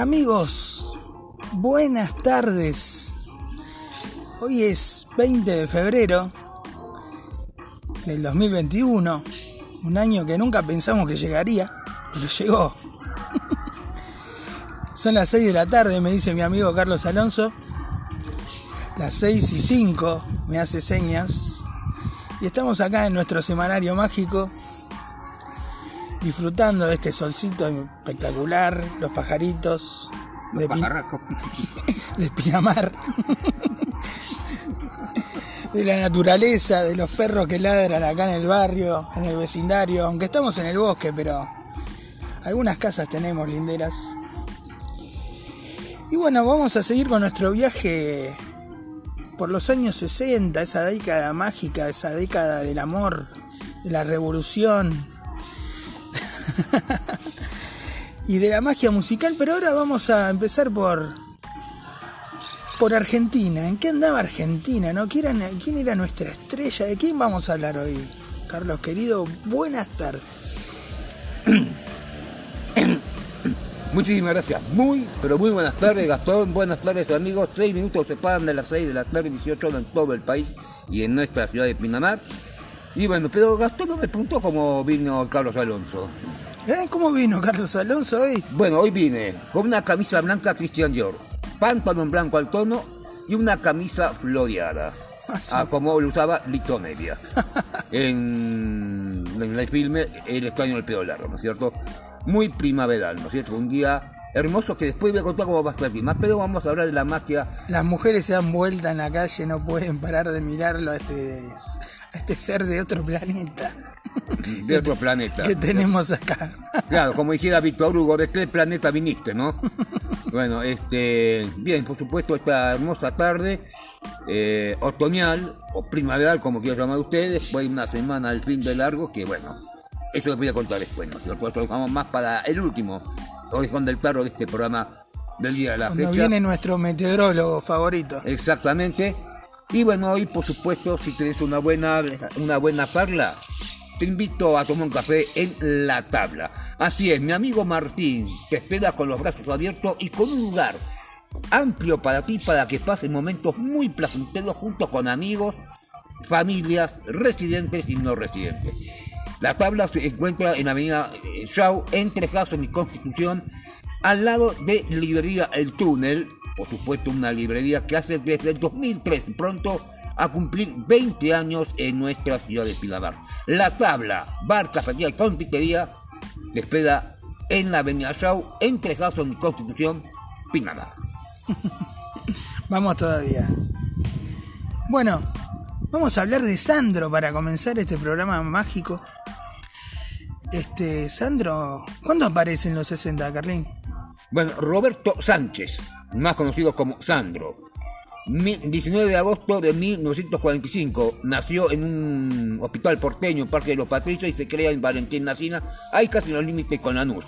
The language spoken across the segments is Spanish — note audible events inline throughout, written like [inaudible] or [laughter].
Amigos, buenas tardes. Hoy es 20 de febrero del 2021, un año que nunca pensamos que llegaría, pero llegó. [laughs] Son las 6 de la tarde, me dice mi amigo Carlos Alonso. Las 6 y 5 me hace señas. Y estamos acá en nuestro semanario mágico disfrutando de este solcito espectacular, los pajaritos de, [laughs] de Pinamar, de la naturaleza, de los perros que ladran acá en el barrio, en el vecindario, aunque estamos en el bosque, pero algunas casas tenemos linderas. Y bueno, vamos a seguir con nuestro viaje por los años 60, esa década mágica, esa década del amor, de la revolución, [laughs] y de la magia musical, pero ahora vamos a empezar por por Argentina. ¿En qué andaba Argentina? ¿Quién era, ¿Quién era nuestra estrella? ¿De quién vamos a hablar hoy? Carlos querido, buenas tardes. [coughs] Muchísimas gracias. Muy, pero muy buenas tardes, Gastón. Buenas tardes, amigos. Seis minutos se pagan de las seis de la tarde, 18 en todo el país y en nuestra ciudad de Pinamar. Y bueno, pero Gastón no me preguntó cómo vino Carlos Alonso. ¿Eh? ¿Cómo vino Carlos Alonso hoy? Bueno, hoy vine con una camisa blanca Christian Dior, pantalón blanco al tono y una camisa floreada. Ah, ah como lo usaba Lito Media. [laughs] en, en, el filme El extraño del pelo largo, ¿no es cierto? Muy primaveral, ¿no es cierto? Un día hermoso que después voy a contar cómo va a estar más, pero vamos a hablar de la magia. Las mujeres se dan vuelta en la calle, no pueden parar de mirarlo a este, a este ser de otro planeta. [laughs] De otro planeta. Que tenemos acá. Claro, como dijera Víctor Hugo, ¿de qué planeta viniste, no? Bueno, este, bien, por supuesto, esta hermosa tarde, eh, otoñal, o primaveral, como quieran llamar ustedes, fue una semana al fin de largo, que bueno, eso les voy a contar después, ¿no? Eso lo dejamos más para el último con del Claro de este programa del día de la Cuando viene nuestro meteorólogo favorito. Exactamente. Y bueno, hoy por supuesto, si tenés una buena, una buena parla, te invito a tomar un café en la tabla. Así es, mi amigo Martín te espera con los brazos abiertos y con un lugar amplio para ti para que pases momentos muy placenteros junto con amigos, familias, residentes y no residentes. La tabla se encuentra en Avenida Shaw, entre Jason y Constitución, al lado de Librería El Túnel, por supuesto una librería que hace desde el 2003 pronto a cumplir 20 años en nuestra ciudad de Pinamar. La tabla, bar, cafetería y confitería, te espera en la Avenida Shaw, entre Jason y Constitución, Pinamar. [laughs] Vamos todavía. Bueno, vamos a hablar de Sandro para comenzar este programa mágico. Este, Sandro, ¿cuándo aparece en los 60, Carlín? Bueno, Roberto Sánchez, más conocido como Sandro. 19 de agosto de 1945 nació en un hospital porteño, Parque de los Patricios, y se crea en Valentín Nacina, hay casi los límites con Lanús.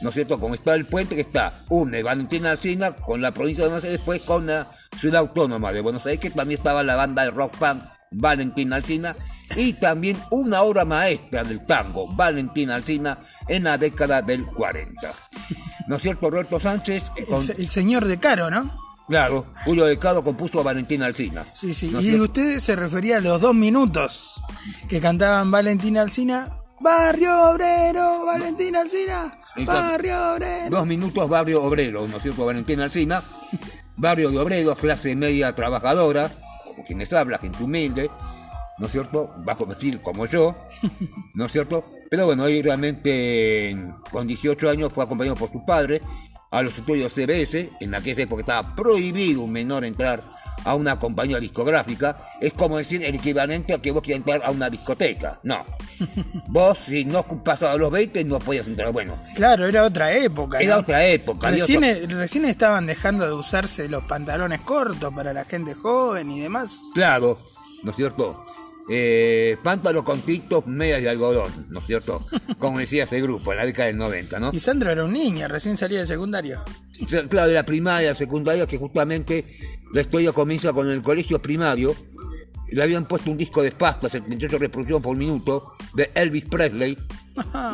¿No es cierto? Como está el puente que está, une Valentín Nacina con la provincia de Buenos Aires, después con la ciudad autónoma de Buenos Aires, que también estaba la banda de rock punk Valentín Alcina y también una obra maestra del tango, Valentín Alcina, en la década del 40. ¿No es cierto, Roberto Sánchez? El, señor de Caro, ¿no? Claro, Julio de Caro compuso a Valentín Alcina. Sí, sí, y usted se refería a los dos minutos que cantaban Valentín Alcina. Barrio Obrero, Valentín Alcina, Barrio Obrero. Dos minutos, Barrio Obrero, ¿no es cierto? Valentín Alcina, Barrio de Obreros, clase media trabajadora, quienes habla, gente humilde, ¿no es cierto? Bajo perfil como yo, ¿no es cierto? Pero bueno, ahí realmente con 18 años fue acompañado por su padre a los estudios CBS, en aquella época estaba prohibido un menor entrar a una compañía discográfica, es como decir el equivalente a que vos quieras entrar a una discoteca. No. [laughs] Vos, si no pasabas los 20, no podías entrar. Bueno. Claro, era otra época. Era otra época. Recién, recién estaban dejando de usarse los pantalones cortos para la gente joven y demás. Claro, ¿no es cierto? Eh, pántalo con titos, medias de algodón, ¿no es cierto? [laughs] Como decía ese grupo, en la década del 90, ¿no? Y Sandro era un niño, recién salía de secundario. Claro, de la primaria, secundaria, que justamente la historia comienza con el colegio primario, le habían puesto un disco de pasta, 78 reproducciones por minuto, de Elvis Presley.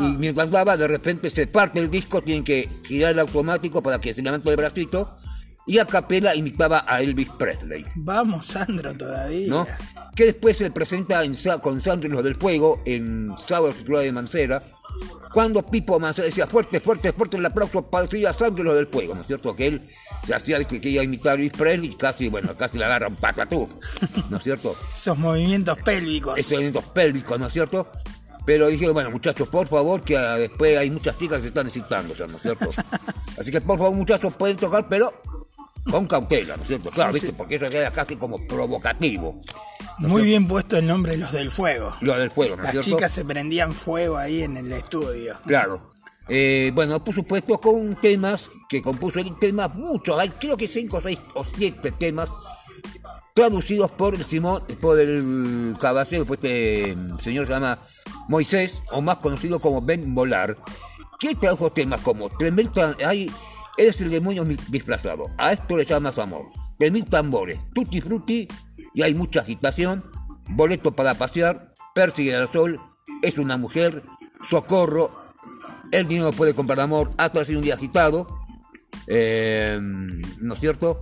Y mientras daba, de repente se parte el disco, tienen que girar el automático para que se levante el bracito. Y a capela imitaba a Elvis Presley. Vamos, Sandro, todavía. ¿no? Que después se presenta en con Sandro y los del Fuego en Sábado Ciudad de Mancera. Cuando Pipo Mancera decía fuerte, fuerte, fuerte el aplauso para decir a Sandro y los del Fuego, ¿no es cierto? Que él se hacía que quería imitar a Elvis Presley y casi, bueno, casi le agarra un patatúf, ¿no es cierto? [laughs] Esos movimientos pélvicos. estos movimientos pélvicos, ¿no es cierto? Pero dije, bueno, muchachos, por favor, que ah, después hay muchas chicas que se están excitando, ¿no es cierto? [laughs] Así que, por favor, muchachos, pueden tocar, pero con cautela, ¿no es cierto? Claro, Sí, ¿viste? sí. Porque eso queda casi como provocativo, Muy bien puesto el nombre de los del fuego. lo del fuego, ¿no es Las cierto? chicas se prendían fuego ahí en el estudio. Claro. Eh, bueno, por supuesto, con temas que compuso el temas, muchos, hay creo que cinco, seis o siete temas traducidos por el Simón, por el caballero, pues este señor se llama Moisés, o más conocido como Ben Volar, que tradujo temas como tan- hay, eres el demonio disfrazado, a esto le llamas amor, Tres mil tambores, tutti frutti, y hay mucha agitación, boleto para pasear, persigue al sol, es una mujer, socorro, el niño puede comprar amor, hasta sido un día agitado, eh, ¿no es cierto?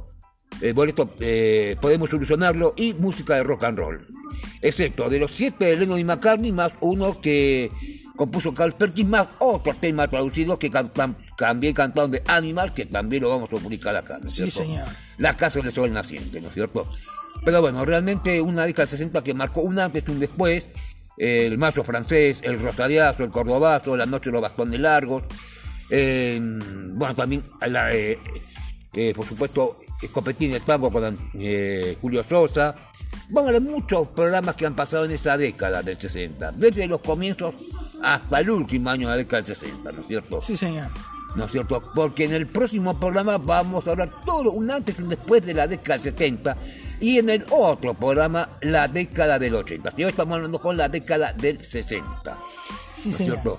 Eh, boleto, eh, podemos solucionarlo. Y música de rock and roll. Excepto de los siete de Lennon y McCartney, más uno que compuso Carl Perkins, más otro tema traducido que cantan, también cantaron de Animal, que también lo vamos a publicar acá, ¿no es Sí, cierto? señor. La Casa del Sol Naciente, ¿no es cierto? Pero bueno, realmente una década 60 que marcó un antes y un después, el macho francés, el rosariazo, el cordobazo, la noche de los bastones largos, eh, bueno, también, la, eh, eh, por supuesto, Escopetín el tango con Julio Sosa. Bueno, hay muchos programas que han pasado en esa década del 60, desde los comienzos hasta el último año de la década del 60, ¿no es cierto? Sí, señor. ¿No es cierto? Porque en el próximo programa vamos a hablar todo un antes y un después de la década del 70 y en el otro programa la década del 80. Y hoy estamos hablando con la década del 60. Sí, ¿no es señor. cierto?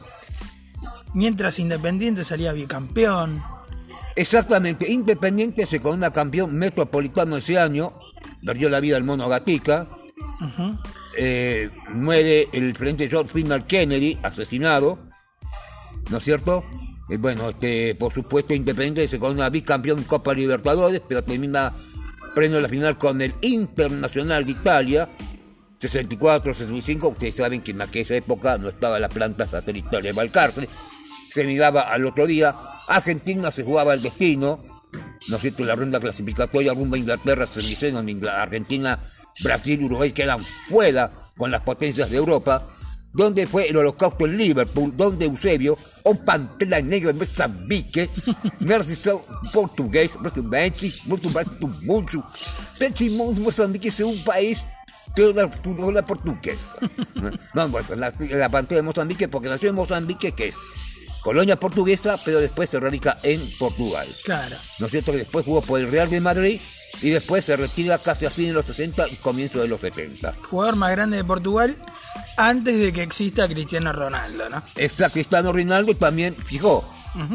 Mientras Independiente salía bicampeón. Exactamente, Independiente se corona campeón metropolitano ese año, perdió la vida el mono Gatica, eh, muere el frente George Final Kennedy, asesinado, ¿no es cierto? Y bueno, este, por supuesto, Independiente se corona bicampeón Copa Libertadores, pero termina premio la final con el Internacional de Italia, 64-65. Ustedes saben que en aquella época no estaba la planta satelital de Balcarce, se miraba al otro día. Argentina se jugaba el destino, ¿no es cierto? La ronda clasificatoria rumbo a Inglaterra, se Argentina, Brasil Uruguay quedan fuera con las potencias de Europa. Donde fue el holocausto en Liverpool, donde Eusebio, un pantera negra en Mozambique, [laughs] Mercedes portugués, do mundo. Praticamente Mozambique es un país de la cultura portuguesa. [laughs] No, pues la, la pantera de Mozambique, porque nació en Mozambique, que es colonia portuguesa, pero después se radica en Portugal. Claro. ¿No es cierto? Que después jugó por el Real de Madrid y después se retira casi a fines de los 60 y comienzo de los 70. Jugador más grande de Portugal antes de que exista Cristiano Ronaldo, ¿no? Está Cristiano Ronaldo también, fijó,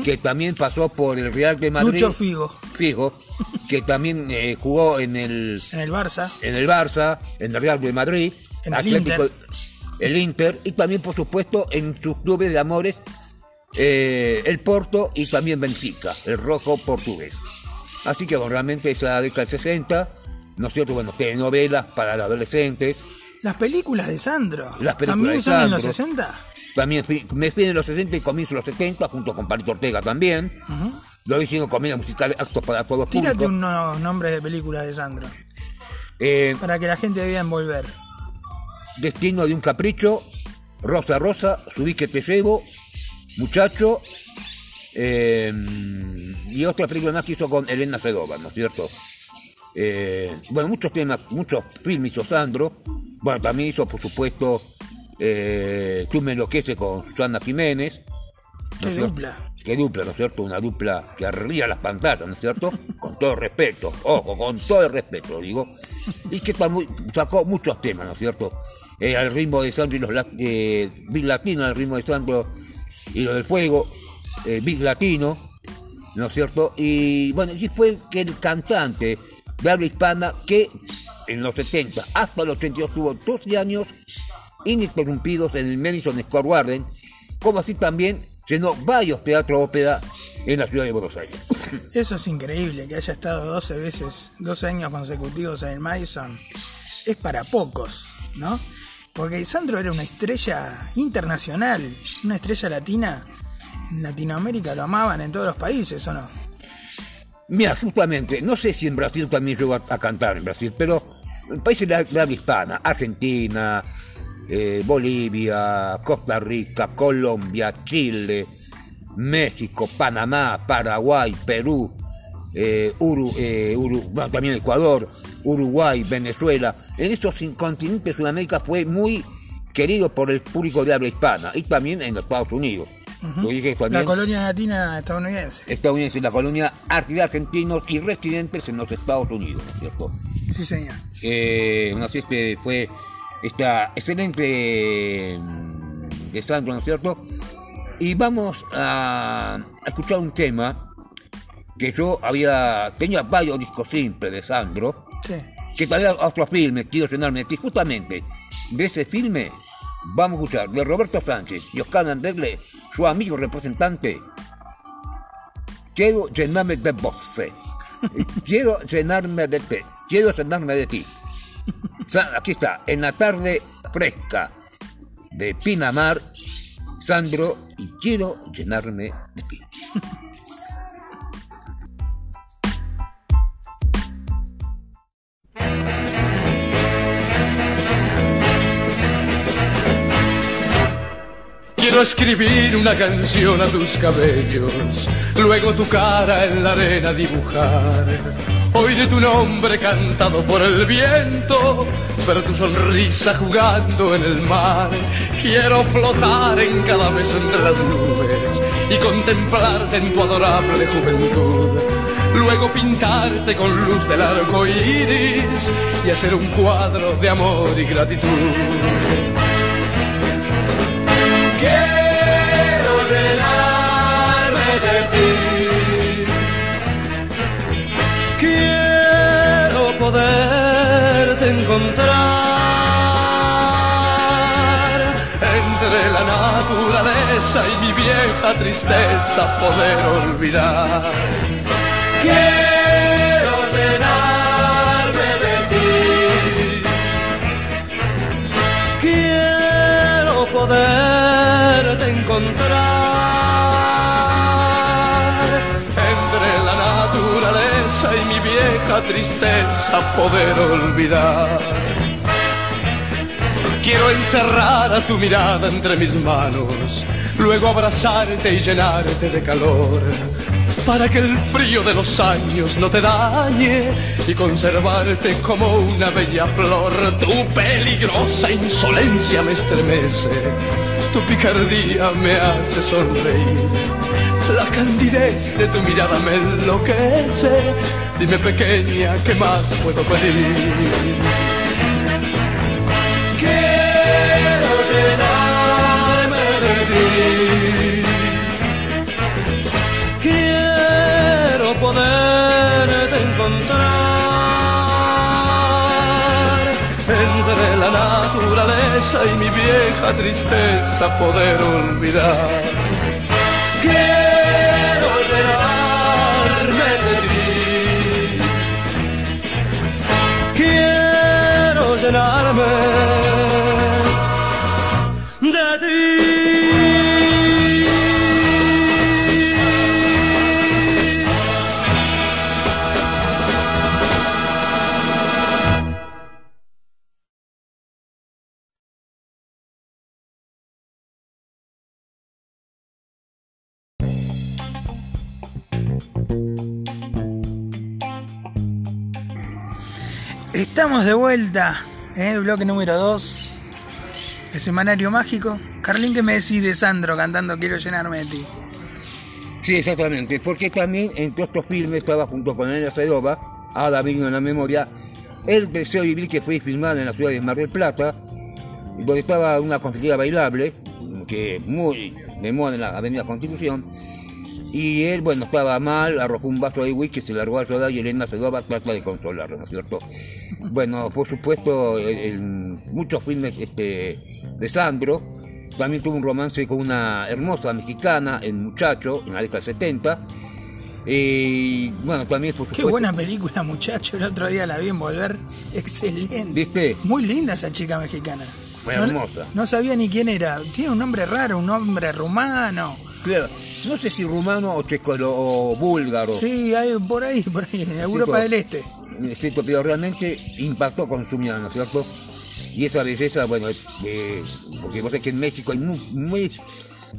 que también pasó por el Real de Madrid. Lucho Figo. Figo, que también eh, jugó en el, En el Barça. en el Barça, en el Real de Madrid, En el Inter. el Inter, y también, por supuesto, en sus clubes de amores, eh, el Porto y también Benfica, el rojo portugués. Así que bueno, realmente esa década del 60, ¿no es cierto? Bueno, telenovelas para los adolescentes, Las películas de Sandro. Las películas ¿También de son en los Sandro. 60? También me fui en los 60 y comienzo los 70, junto con Palito Ortega también. Lo hicieron comedia musical, actos para todos Tírate públicos. unos nombres de películas de Sandro. Eh, Para que la gente vea envolver. Destino de un capricho, Rosa Rosa, Subí que te llevo, Muchacho, eh, y otra película más que hizo con Elena Sedova, ¿no es cierto? Eh, bueno, muchos temas, muchos filmes hizo Sandro. Bueno, también hizo, por supuesto, eh, Tú me enloqueces con Susana Jiménez. ¿no Qué cierto? dupla. Qué dupla, ¿no es cierto? Una dupla que arría las pantallas, ¿no es cierto? Con todo el respeto, ojo, con todo el respeto, lo digo. Y que muy- sacó muchos temas, ¿no es cierto? Eh, al ritmo de Sandro y los eh, Big Latino, al ritmo de Sandro y lo del fuego, eh, Big Latino, ¿no es cierto? Y bueno, y fue que el cantante de habla hispana que en los 70 hasta los 82 tuvo 12 años ininterrumpidos en el Madison Square Garden, como así también llenó varios teatros ópera en la ciudad de Buenos Aires. [laughs] Eso es increíble, que haya estado 12 veces, 12 años consecutivos en el Madison. Es para pocos, ¿no? Porque Sandro era una estrella internacional, una estrella latina. Latinoamérica lo amaban en todos los países, ¿o no? Mira, justamente, no sé si en Brasil también llegó a, cantar en Brasil, pero en países de la, de habla hispana, Argentina, eh, Bolivia, Costa Rica, Colombia, Chile, México, Panamá, Paraguay, Perú, eh, eh, también Ecuador, Uruguay, Venezuela. En esos continentes Sudamérica fue muy querido por el público de habla hispana y también en los Estados Unidos. Lo dije La colonia latina estadounidense. estadounidenses, la colonia de argentinos y residentes en los Estados Unidos, ¿cierto? Sí, señor. Eh, así este fue esta excelente mm, de Sandro, ¿no es cierto? Y vamos a, a escuchar un tema que yo había, tenía varios discos simples de Sandro, Sí. que traía otro filme, quiero llenarme ti. Justamente de ese filme vamos a escuchar de Roberto Sánchez y Oscar Anderle, su amigo representante. Quiero llenarme de vos. Quiero llenarme de ti. Quiero llenarme de ti. Aquí está, en la tarde fresca de Pinamar, Sandro, y quiero llenarme de ti. Quiero escribir una canción a tus cabellos, luego tu cara en la arena dibujar. Oiré tu nombre cantado por el viento, ver tu sonrisa jugando en el mar. Quiero flotar en cada beso entre las nubes y contemplarte en tu adorable juventud. Luego pintarte con luz del arco iris y hacer un cuadro de amor y gratitud. Quiero llenarme de ti. Quiero poderte encontrar entre la naturaleza y mi vieja tristeza poder olvidar. Quiero llenarme entre la naturaleza y mi vieja tristeza poder olvidar. Quiero encerrar a tu mirada entre mis manos, luego abrazarte y llenarte de calor, para que el frío de los años no te dañe y conservarte como una bella flor. Tu peligrosa insolencia me estremece, tu picardía me hace sonreír. La candidez de tu mirada me enloquece. Dime pequeña, ¿qué más puedo pedir? Y mi vieja tristeza poder olvidar. Quiero llenarme de ti. Quiero llenarme de ti. Estamos de vuelta en el bloque número 2 el semanario mágico. Carlín, ¿qué me decís de Sandro cantando Quiero llenarme de ti? Sí, exactamente, porque también entre estos filmes estaba junto con Elena Sedova, ahora vino en la memoria, El Deseo de Vivir que fue filmado en la ciudad de Mar del Plata, donde estaba una consejería bailable, que muy de moda en la Avenida Constitución, y él, bueno, estaba mal, arrojó un vaso de whisky, se largó a llorar y Elena Sedova trata de consolarlo, ¿no es cierto? bueno, por supuesto, en muchos filmes este, de Sandro. También tuvo un romance con una hermosa mexicana, El Muchacho, en la década del 70. Y bueno, también por Qué supuesto. buena película, muchacho. El otro día la vi en Volver. Excelente. ¿Viste? Muy linda esa chica mexicana. Muy No- hermosa. No sabía ni quién era. Tiene un nombre raro, un nombre rumano. Claro, no sé si rumano o checo o búlgaro. Sí, hay por ahí, por ahí, en Europa pues. del Este. Es cierto, pero realmente impactó con su mirada, ¿no es cierto? Y esa belleza, bueno, eh, porque vos sabés que en México hay muy, muy-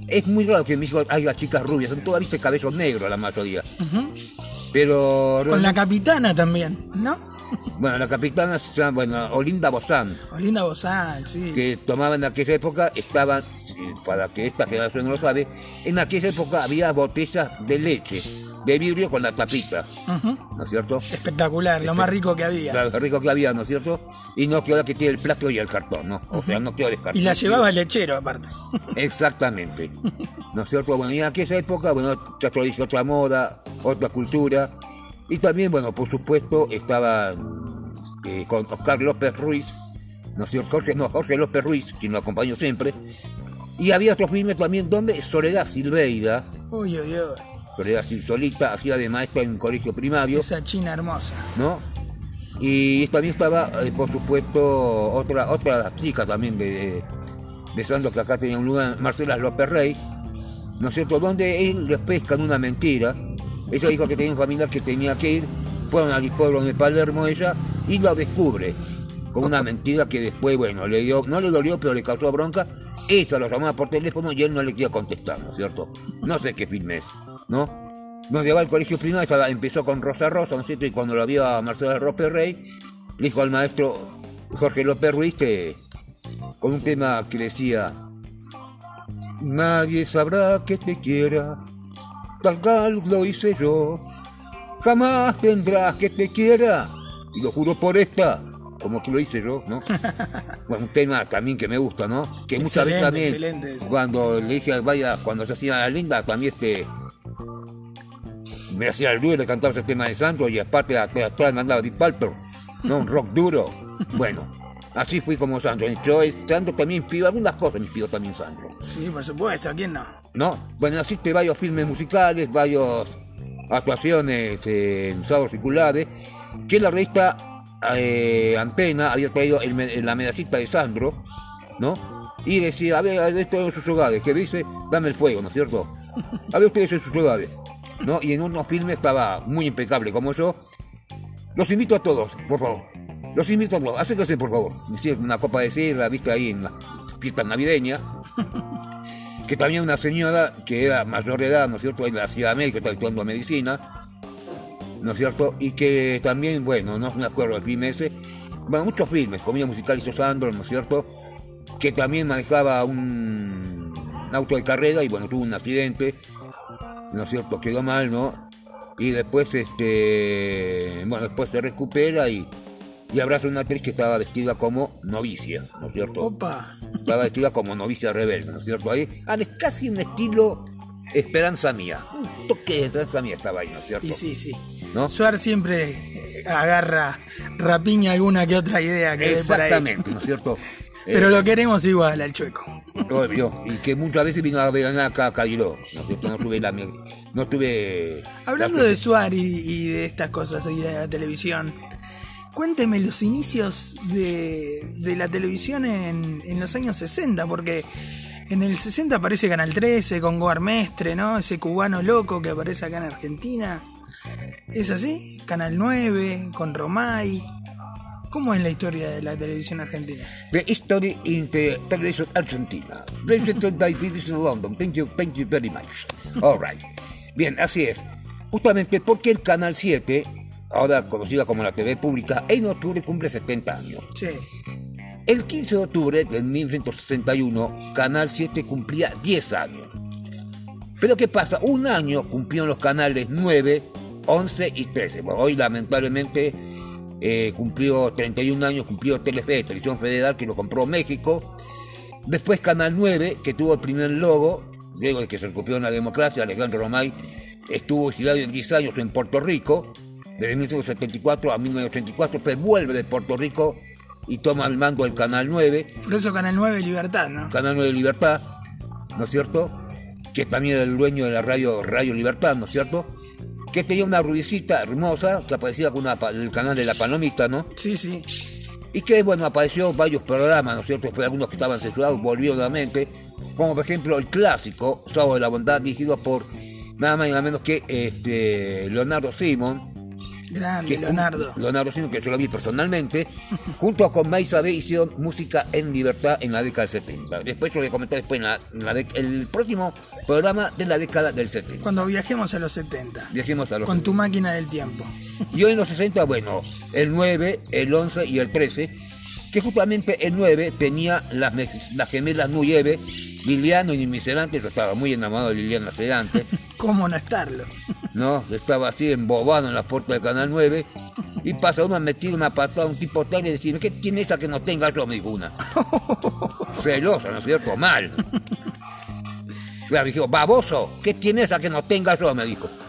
es muy raro que en México haya chicas rubias, son todas, viste, cabello negro la mayoría. Pero Con la capitana también, ¿no? Bueno, la capitana se llama, bueno, Olinda Bozán, Olinda Bozán, sí. que tomaba en aquella época, estaban, eh, para que esta generación no lo sabe, en aquella época había botellas de leche, de vidrio con la tapita. ¿no es cierto? Espectacular, lo más rico que había. Lo rico que había, ¿no es cierto? Y no que ahora que tiene el plástico y el cartón, ¿no? O sea, no quedó descartado. Y la llevaba el lechero, aparte. [laughs] Exactamente. ¿No es cierto? Bueno, y en aquella época, bueno, ya te lo dije, otra moda, otra cultura. Y también, bueno, por supuesto, estaba eh, con Oscar López Ruiz, ¿no cierto? Jorge, no, Jorge López Ruiz, quien lo acompañó siempre. Y había otros filmes también donde Soledad Silveira, Uy, uy, uy. Soledad solita, hacía de maestra en un colegio primario. Esa china hermosa. ¿no? Y también estaba, eh, por supuesto, otra otra chica también de, de Santos que acá tenía un lugar, Marcela López Rey, ¿no es cierto? Donde él les pescan una mentira. Ella dijo que tenía un familiar que tenía que ir, fueron al hipódromo de Palermo ella, y lo descubre con una mentira que después, bueno, le dio, no le dolió, pero le causó bronca. Ella lo llamaba por teléfono y él no le quería contestar, ¿no es cierto? No sé qué film es, ¿no? Donde va al colegio primario, empezó con Rosa Rosa, ¿no es cierto? Y cuando lo vio a Marcela López Rey, le dijo al maestro Jorge López Ruiz que, con un tema que decía, Nadie sabrá que te quiera, tal cual lo hice yo, jamás tendrás que te quiera, y lo juro por esta, como que lo hice yo, ¿no? [laughs] bueno, un tema también que me gusta, ¿no? Que muchas veces también, excelente cuando le dije, vaya, cuando se hacía la linda, también este me hacía el duro, le cantaba ese tema de Santo y aparte atrás atrás mandaba Deep Purple, ¿no? Un rock duro. [laughs] Bueno, así fui como Santo. Yo, Santo también pido algunas cosas, me pido también Santo. Sí, por supuesto, ¿quién no? ¿No? Bueno, asiste varios filmes musicales, varias actuaciones eh, en sábados circulares, que la revista eh, Antena había traído el la medallita de Sandro, ¿no? Y decía, a ver, a ver esto en sus hogares, que dice, dame el fuego, ¿no es cierto? [laughs] A ver ustedes en sus hogares, ¿no? Y en unos filmes estaba muy impecable como yo. Los invito a todos, por favor. Los invito a todos, acérquense por favor. Una copa de sidra, viste ahí en la fiesta navideña [laughs] que también una señora que era mayor de edad, ¿no es cierto?, en la Ciudad de América, está estudiando medicina, ¿no es cierto?, y que también, bueno, no me acuerdo del film ese, bueno, muchos filmes, Comida Musical hizo Sandro, ¿no es cierto?, que también manejaba un, un auto de carrera y, bueno, tuvo un accidente, ¿no es cierto?, quedó mal, ¿no?, y después, este, bueno, después se recupera y, y abraza a una actriz que estaba vestida como novicia, ¿no es cierto?, Opa. estaba vestida como novicia rebelde, ¿no es cierto? Ahí, ah, es casi un estilo Esperanza Mía. Un toque de Esperanza Mía estaba ahí, ¿no es cierto? Y sí, sí. ¿No? Suar siempre eh, agarra, rapiña alguna que otra idea que ve por ahí. Exactamente, ¿no es cierto? [laughs] Pero Eh, lo queremos igual al chueco. obvio, y que muchas veces vino a ver acá a Cariló, ¿no es cierto? No tuve la... No tuve... Hablando la- de Suar y, y de estas cosas de la televisión, cuénteme los inicios de, la televisión en, los años 60, porque en el 60 aparece Canal 13 con Goar Mestre, ¿no? Ese cubano loco que aparece acá en Argentina. ¿Es así? Canal 9 con Romay. ¿Cómo es la historia de la televisión argentina? The History in the Television Argentina. Presented by BBC London. Thank you, thank you very much. All right. Bien, así es. Justamente porque el Canal 7, ahora conocida como la TV pública, en octubre cumple 70 años. Sí. El 15 de octubre de 1961, Canal 7 cumplía 10 años. Pero ¿qué pasa? Un año cumplieron los canales 9, 11 y 13. Bueno, hoy lamentablemente eh, cumplió 31 años, cumplió Telefe, Televisión Federal, que lo compró México. Después Canal 9, que tuvo el primer logo, luego de que se recuperó la democracia, Alejandro Romay estuvo exiliado en 10 años en Puerto Rico. Desde 1974 a 1984 se vuelve de Puerto Rico y toma el mando del Canal 9. Por eso Canal 9 Libertad, ¿no? Canal 9 Libertad, ¿no es cierto? Que también era el dueño de la radio Radio Libertad, ¿no es cierto? Que tenía una rubiecita hermosa que aparecía con el canal de la Palomita, ¿no? Sí, sí. Y que, bueno, apareció varios programas, ¿no es cierto? Después algunos que estaban censurados volvió nuevamente, como por ejemplo el clásico Sábado de la Bondad, dirigido por nada más y nada menos que este, Leonardo Simon, Grande, Leonardo. Leonardo Sino, que yo lo vi personalmente, [laughs] junto con Maisa B hicieron música en libertad en la década del 70. Después yo le comenté después en, el próximo programa de la década del 70. Cuando viajemos a los 70. Viajemos a los Con tu máquina del tiempo. Y hoy en los 60, bueno, el 9, el 11 y el 13, que justamente el 9 tenía las, las gemelas Nuyeve, Liliano y Miserante, yo estaba muy enamorado de Liliana Sedante. [laughs] ¿Cómo no estarlo? ¿no? Estaba así embobado en la puerta del Canal 9 y pasa uno a meter una patada a un tipo tal y decirme, ¿qué tiene esa que no tenga yo? Me dijo una. [laughs] Celosa, ¿no es cierto? Mal. Claro, dijo, baboso, ¿qué tiene esa que no tenga yo? Me dijo. [laughs]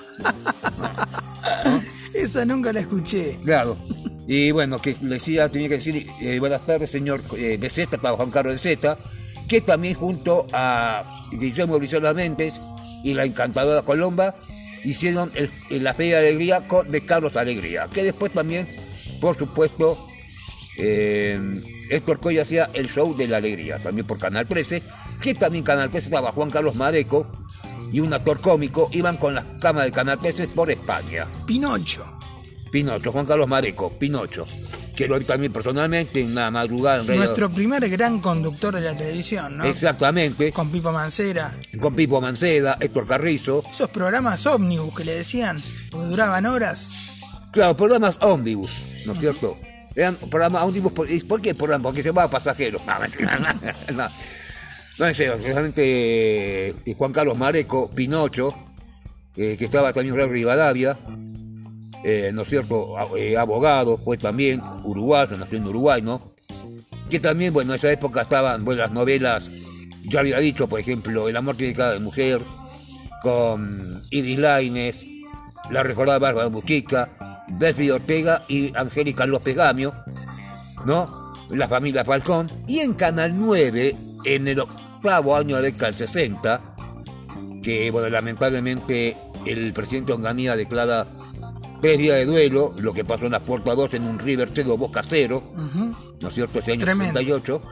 Esa nunca la escuché. Claro. Y bueno, que le decía, tenía que decir, eh, buenas tardes, señor eh, de Z, para Juan Carlos de Z, que también junto a Guillermo Brizola Méndez y la encantadora Colomba, hicieron el, la Feria de Alegría con, de Carlos Alegría, que después también, por supuesto, eh, Héctor Coy hacía el show de la alegría, también por Canal 13, que también Canal 13 estaba Juan Carlos Mareco y un actor cómico, iban con las cámaras de Canal 13 por España. Pinocho. Pinocho, Juan Carlos Mareco, Pinocho que lo vi también personalmente en una madrugada en Nuestro primer gran conductor de la televisión, ¿no? Exactamente. Con Pipo Mancera. Con Pipo Mancera, Héctor Carrizo. Esos programas ómnibus que le decían, porque duraban horas. Claro, programas ómnibus, ¿no es cierto? Eran programas ómnibus, ¿por qué programas? Porque se llamaba pasajeros. [laughs] No, no, en serio, realmente eh, Juan Carlos Mareco, Pinocho, eh, que estaba también en Rivadavia, eh, ¿no es cierto?, eh, abogado, fue también uruguayo, nació en Uruguay, ¿no? Que también, bueno, en esa época estaban, bueno, las novelas, ya había dicho, por ejemplo, El amor cara de mujer, con Iris Laines, la recordada Bárbara Mujica, Delphi Ortega y Angélica López Gamio, ¿no? La familia Falcón. Y en Canal 9, en el octavo año de la década del 60, que, bueno, lamentablemente el presidente Onganía declara tres días de duelo, lo que pasó en las Puertas 2 en un River 0 Boca 0, ¿no es cierto? Ese año 68.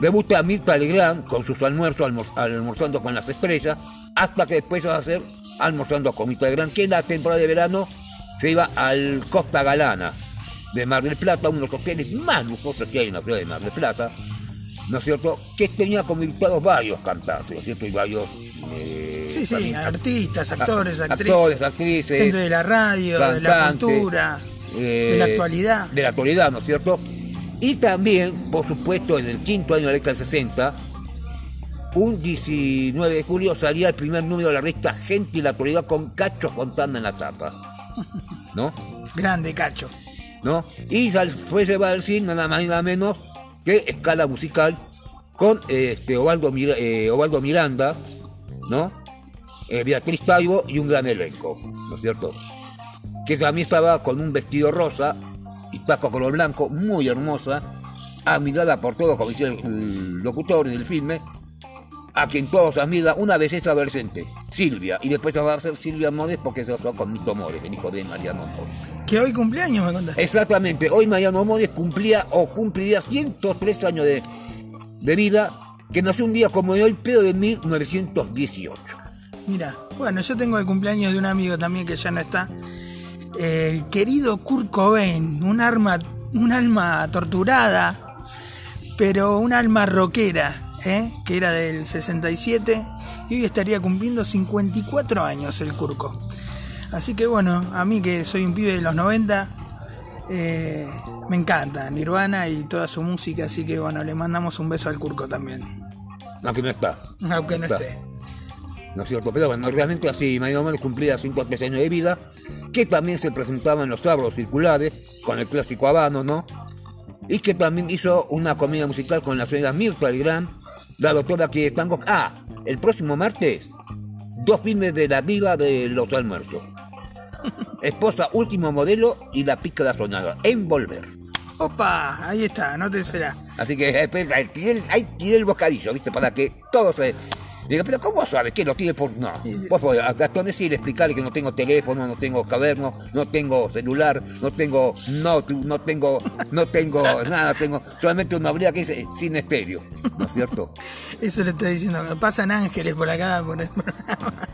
Debuta Mirta Legrand con sus almuerzos, almorzando con las estrellas, hasta que después va a hacer almorzando con Mirta Legrand, que en la temporada de verano se iba al Costa Galana de Mar del Plata, uno de los hoteles más lujosos que hay en la ciudad de Mar del Plata, ¿no es cierto? Que tenía como invitados varios cantantes, ¿no es cierto? Y varios eh, Sí, sí, artistas, actores, actrices. Actores, actrices. Gente de la radio, de la cultura, de la eh, actualidad. De la actualidad, ¿no es cierto? Y también, por supuesto, en el quinto año de la década del 60, un 19 de julio salía el primer número de la revista Gente y la actualidad con Cacho Fontana en la tapa. ¿No? [laughs] Grande Cacho. ¿No? Y fue llevado al cine nada más y nada menos que escala musical con este, Ovaldo, eh, Miranda, ¿no? eh, Beatriz Taibo y un gran elenco, ¿no es cierto? Que también estaba con un vestido rosa y taco color blanco, muy hermosa, admirada por todos, como decía el locutor en el filme, a quien todos admiran, una belleza adolescente, Silvia, y después va a ser Silvia Mores porque se casó con Nito Mores, el hijo de Mariano Mores. Que hoy cumpleaños, me contaste. Exactamente, hoy Mariano Mores cumplía o cumpliría 103 años de, de vida, que nació un día como hoy, pero de 1918. Mira, bueno, yo tengo el cumpleaños de un amigo también que ya no está. El querido Kurt Cobain, un, arma, un alma torturada, pero un alma rockera, ¿eh? que era del 67 y hoy estaría cumpliendo 54 años el Curco. Así que bueno, a mí que soy un pibe de los 90, eh, me encanta Nirvana y toda su música, así que bueno, le mandamos un beso al Curco también. Aunque no está. Aunque no, esté. ¿no es cierto? Pero bueno, realmente así, más o menos cumplía 53 años de vida, que también se presentaba en los sábados circulares, con el clásico Habano, ¿no? Y que también hizo una comedia musical con la señora Mirta Gran, la doctora que tango. Ah, el próximo martes, dos filmes de la vida de los almuerzos. [laughs] Esposa último modelo y la pícara sonada. Envolver. Opa, ahí está, no te será. Así que eh, pues, tiene el- ahí tiene el bocadillo, ¿viste? Para que todo se... Pero ¿cómo sabes que lo tiene por...? No, por favor, a Gastón decirle, explicarle que no tengo teléfono, no tengo caverno, no tengo celular, no tengo no, no tengo, no tengo [laughs] nada, tengo solamente una habilidad que dice sin estéreo, ¿no es cierto? Eso le está diciendo. Pasan ángeles por acá, por el programa. [laughs]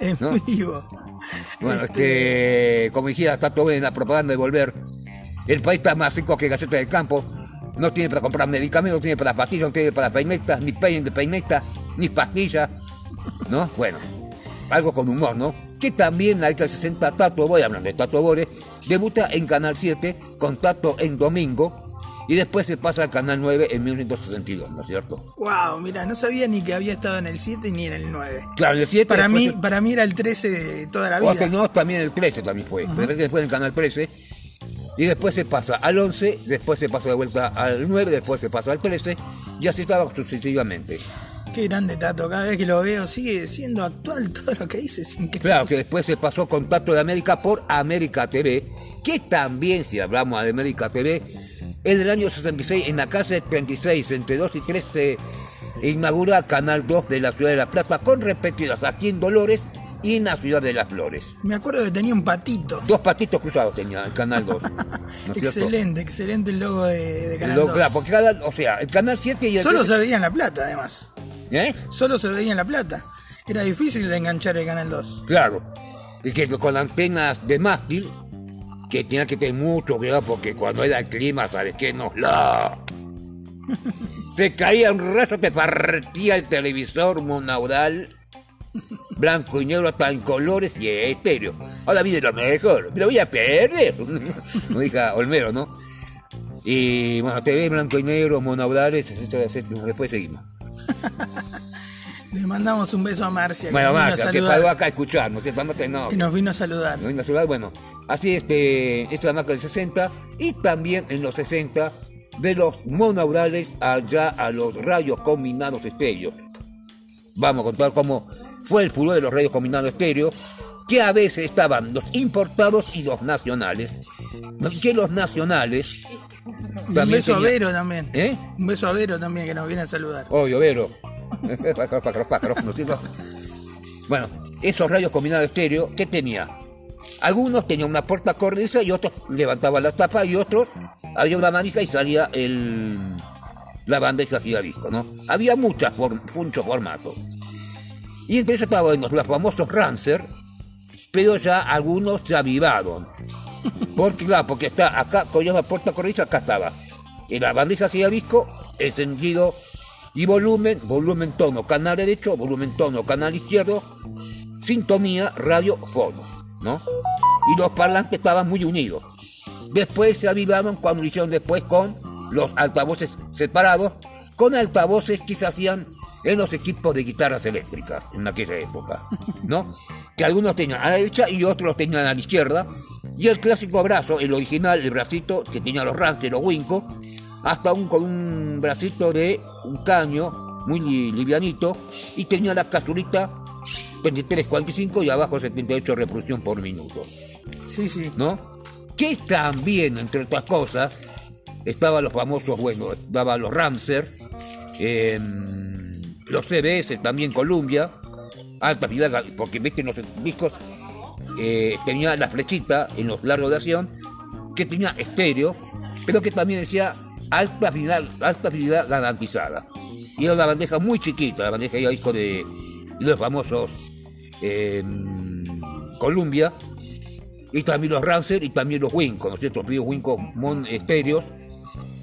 En ¿No? vivo. Bueno, este, como dijera Tato Ben en la propaganda de Volver, el país está más rico que galleta del campo, no tiene para comprar medicamentos, no tiene para pastillas, no tiene para peinetas, ni peinen de peineta, ni pastillas, ¿no? Bueno, algo con humor, ¿no? Que también en la década del 60 Tato, voy hablando de Tato Bores, debuta en Canal 7 con Tato en domingo y después se pasa al Canal 9 en 1962, ¿no es cierto? Wow, mira, no sabía ni que había estado en el 7 ni en el 9. Claro, el 7 Para mí, se- para mí era el 13 de toda la O vida. que no, también el 13 también fue. Pero después en el canal 13. Y después se pasa al 11, después se pasa de vuelta al 9, después se pasa al 13. Y así estaba sucesivamente. Qué grande Tato, cada vez que lo veo sigue siendo actual [laughs] todo lo que dice, es increíble. Claro que después se pasó Contacto de América por América TV. Que también, si hablamos de América TV, en el año 66, en la calle 36, entre 2 y 3, se inaugura Canal 2 de la ciudad de La Plata, con repetidas aquí en Dolores y en la ciudad de Las Flores. Me acuerdo que tenía un patito. Dos patitos cruzados tenía el Canal 2. [laughs] ¿no es cierto? excelente, excelente el logo de, de Canal Lo- 2. claro, porque cada, o sea, el canal 7 y el Solo 13 se veía en La Plata, además. ¿Eh? Solo se veía en La Plata. Era difícil de enganchar el Canal 2. Claro. Y que con antenas de mástil, que tenía que tener mucho cuidado porque cuando era el clima, ¿sabes qué? No, la... [laughs] Te caía un rayo, te partía el televisor monaural, blanco y negro hasta en colores y estéreo. Ahora viene lo mejor, me lo voy a perder. [laughs] Como dijo Olmero, ¿no? Y bueno, TV blanco y negro, etcétera, etcétera. Después seguimos. [laughs] Le mandamos un beso a Marcia, Bueno, nos vino a Marta, que saludar. paró acá a escuchar, ¿no es cierto? No. Que nos vino a saludar. ¿no? En la ciudad, bueno, así este, esta es la marca del 60 y también en los 60 de los monaurales allá a los rayos combinados estéreo. Vamos a contar cómo fue el furor de los radios combinados estéreo, que a veces estaban los importados y los nacionales, que los nacionales un beso a Vero también. ¿Eh? Un beso a Vero también que nos viene a saludar. Obvio, Vero. [laughs] Pájaro, pájaro, pájaro, ¿no cierto? Bueno, esos radios combinados estéreo, ¿qué tenía? Algunos tenían una puerta corrediza y otros levantaban la tapa y otros había una manija y salía el la bandeja disco, ¿no? Había muchas muchos formatos. Y ellos estaban los, los famosos Rancer, pero ya algunos se avivaron. Porque claro, porque está acá, con la puerta corrediza, acá estaba. En la bandeja disco, encendido y volumen, volumen tono, canal derecho, volumen tono, canal izquierdo, sintonía, radio, fono, ¿no? Y los parlantes estaban muy unidos. Después se avivaron cuando lo hicieron después con los altavoces separados, con altavoces que se hacían en los equipos de guitarras eléctricas en aquella época, ¿no? [laughs] Que algunos tenían a la derecha y otros tenían a la izquierda. Y el clásico brazo, el original, el bracito que tenía los Rance, los Winco, hasta un, con un bracito de un caño muy li- livianito y tenía la casulita 23.45 y abajo 78 reproducción por minuto. Sí, sí. ¿no? Que también, entre otras cosas, estaban los famosos, bueno, estaban los Ramser, em, los CBS, también Columbia, alta fidelidad, porque viste en los discos eh, tenía la flechita en los largos de acción, que tenía estéreo, pero que también decía alta fidelidad, alta fidelidad garantizada. Y era una bandeja muy chiquita, la bandeja de disco de los famosos em, Columbia, y también los Rancer y también los Winco, ¿no es cierto? Los Winco mon estéreos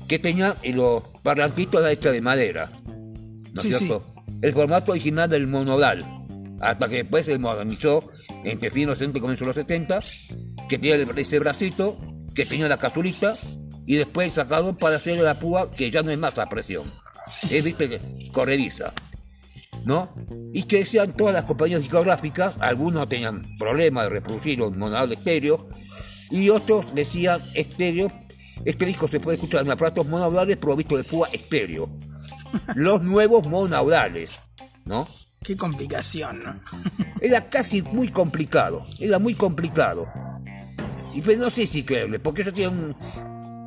que tenían eh, los parlantitos hechos de madera, ¿no es Sí, cierto? El formato original del monodal, hasta que después se modernizó entre fines de los 60 y comienzos de los 70, que el- ese bracito, que tenía la casulita, y después sacado para hacer la púa que ya no es más a presión. Es, viste, corrediza. ¿no? Y que decían todas las compañías discográficas, algunos tenían problemas de reproducir un monodal estéreo, y otros decían estéreo, este disco se puede escuchar en aparatos monaudales provistos de púa estéreo. Los nuevos monaudales, ¿no? Qué complicación, ¿no? [laughs] Era casi muy complicado, era muy complicado. Y pues no sé si creerle, porque yo tenía un,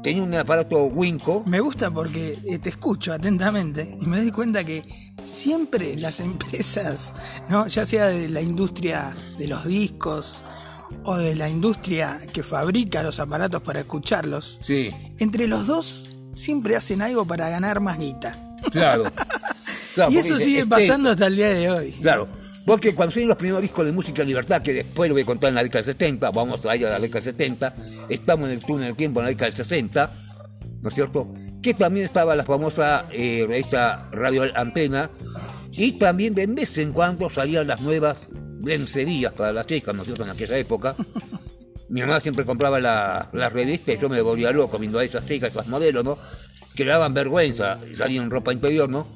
tenía un aparato Winco. Me gusta porque eh, te escucho atentamente y me doy cuenta que siempre las empresas, ¿no? ya sea de la industria de los discos o de la industria que fabrica los aparatos para escucharlos, Sí, entre los dos siempre hacen algo para ganar más guita. claro. [laughs] Claro, y eso sigue este- pasando hasta el día de hoy. Claro, porque cuando salieron los primeros discos de música en libertad, que después lo voy a contar en la década del 70, vamos a ir a la década del 70, estamos en el túnel del tiempo en la década del 60, ¿no es cierto? Que también estaba la famosa eh, revista Radio Antena, y también de vez en cuando salían las nuevas lencerías para las chicas, ¿no es cierto? En aquella época. [laughs] Mi mamá siempre compraba la, la revista y yo me volvía loco viendo a esas chicas, esas modelos, ¿no? Que le daban vergüenza salir en ropa interior, ¿no?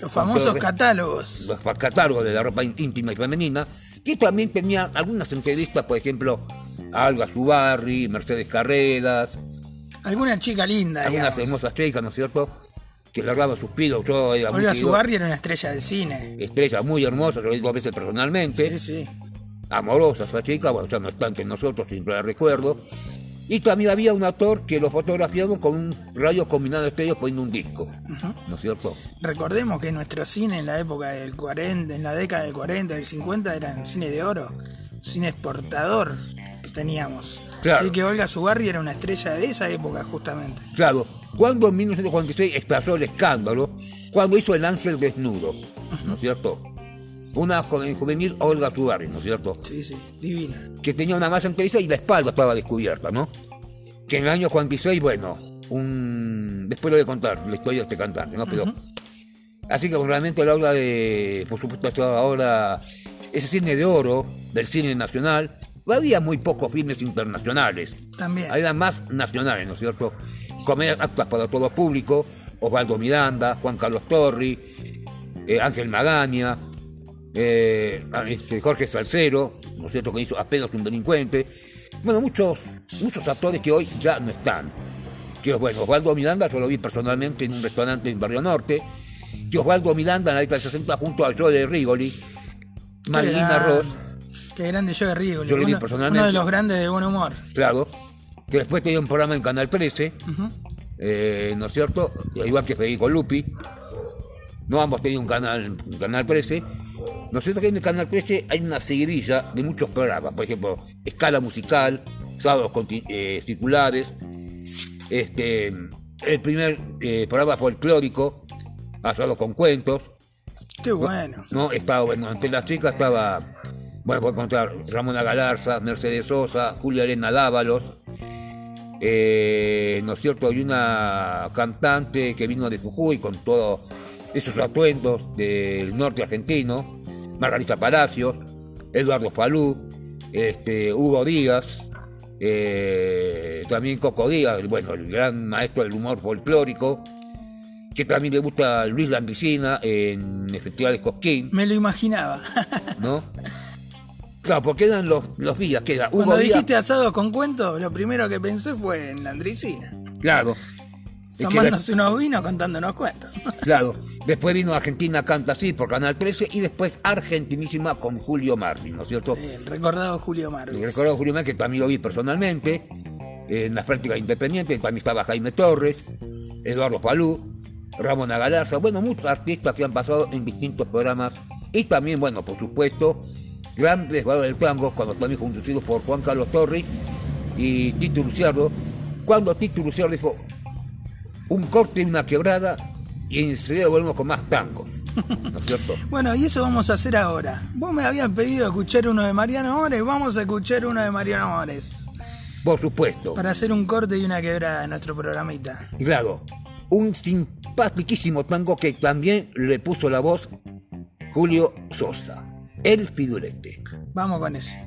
Los famosos catálogos. los catálogos de la ropa ín- íntima y femenina, que también tenía algunas entrevistas, por ejemplo, a Alga Zubarri, Mercedes Carreras, Alguna chica linda, algunas digamos. hermosas chicas, ¿no es cierto?, que largaban suspiros. Yo era Olga Zubarri era una estrella del cine. estrella muy hermosa, la vi dos veces personalmente, Sí, sí. Amorosa esa chica, bueno, ya no está entre nosotros, siempre la recuerdo. Y también había un actor que lo fotografiaron con un radio combinado de estéreo poniendo un disco, ¿no es cierto? Recordemos que nuestro cine en la época del 40, en la década del 40 y 50 eran cine de oro, cine exportador que teníamos. Claro. Así que Olga Zubarri era una estrella de esa época justamente. Claro, cuando en 1946 estalló el escándalo, cuando hizo El Ángel Desnudo, ¿no es cierto? Una joven juvenil Olga Zubarri, ¿no es cierto? Sí, sí, divina. Que tenía una masa enteriza y la espalda estaba descubierta, ¿no? Que en el año 46, bueno, un... después lo voy a contar, la historia de este cantante, ¿no? Pero... Así que bueno, realmente él habla de, por supuesto, ahora, ese cine de oro del cine nacional. Había muy pocos filmes internacionales. También. Eran más nacionales, ¿no es cierto? Comedias aptas para todo público. Osvaldo Miranda, Juan Carlos Torri, eh, Ángel Magaña, eh, Jorge Salcero, ¿no es cierto? Que hizo apenas un delincuente. Bueno, muchos, muchos actores que hoy ya no están. Que bueno, Osvaldo Miranda yo lo vi personalmente en un restaurante en Barrio Norte. Que Osvaldo Miranda en la década del 60 junto a Joe Rigoli, Marilina Ross. Qué grande yo de Rigo. Yo lo vi uno, personalmente. uno de los grandes de buen humor. claro, que después tenía un programa en Canal 13, eh, ¿no es cierto? Igual que Federico Lupi. No ambos tenían un canal, un canal 13. ¿No es cierto que en el Canal 13 hay una seguidilla de muchos programas? Por ejemplo, Escala Musical, Sábados eh, Circulares, este, el primer eh, programa folclórico, Asado con Cuentos, Qué bueno. ¿no? Estaba, bueno, entre las chicas estaba, bueno, puedo encontrar Ramona Galarza, Mercedes Sosa, Julia Elena Dávalos, eh, ¿no es cierto? Y una cantante que vino de Jujuy con todos esos atuendos del norte argentino, Margarita Palacios, Eduardo Falú, este, Hugo Díaz, eh, también Coco Díaz, bueno, el gran maestro del humor folclórico, que también le gusta Luis Landricina en el Festival de Cosquín, Me lo imaginaba. [laughs] ¿no? Claro, porque eran los, los días, que era Hugo Cuando Díaz, dijiste asado con cuentos, lo primero que pensé fue en la Andricina. claro. Que era- Tomándose unos vinos contándonos cuentos. [laughs] Claro, después vino Argentina Canta Así por Canal 13 y después Argentinísima con Julio Marvin, ¿no es cierto? Sí, el recordado Julio recuerdo a Julio Marvin que también lo vi personalmente en las prácticas independientes, también estaba Jaime Torres, Eduardo Falú, Ramona Galarza, bueno, muchos artistas que han pasado en distintos programas y también, bueno, por supuesto, grandes valores del tango, cuando también conducidos por Juan Carlos Torres y Tito Luciardo, cuando Tito Luciardo dijo un corte y una quebrada y enseguida volvemos con más tangos, ¿no es cierto? [laughs] Bueno, y eso vamos a hacer ahora. Vos me habían pedido escuchar uno de Mariano Mores, vamos a escuchar uno de Mariano Mores. Por supuesto. Para hacer un corte y una quebrada en nuestro programita. Claro, un simpaticísimo tango que también le puso la voz Julio Sosa, el figurete. Vamos con ese.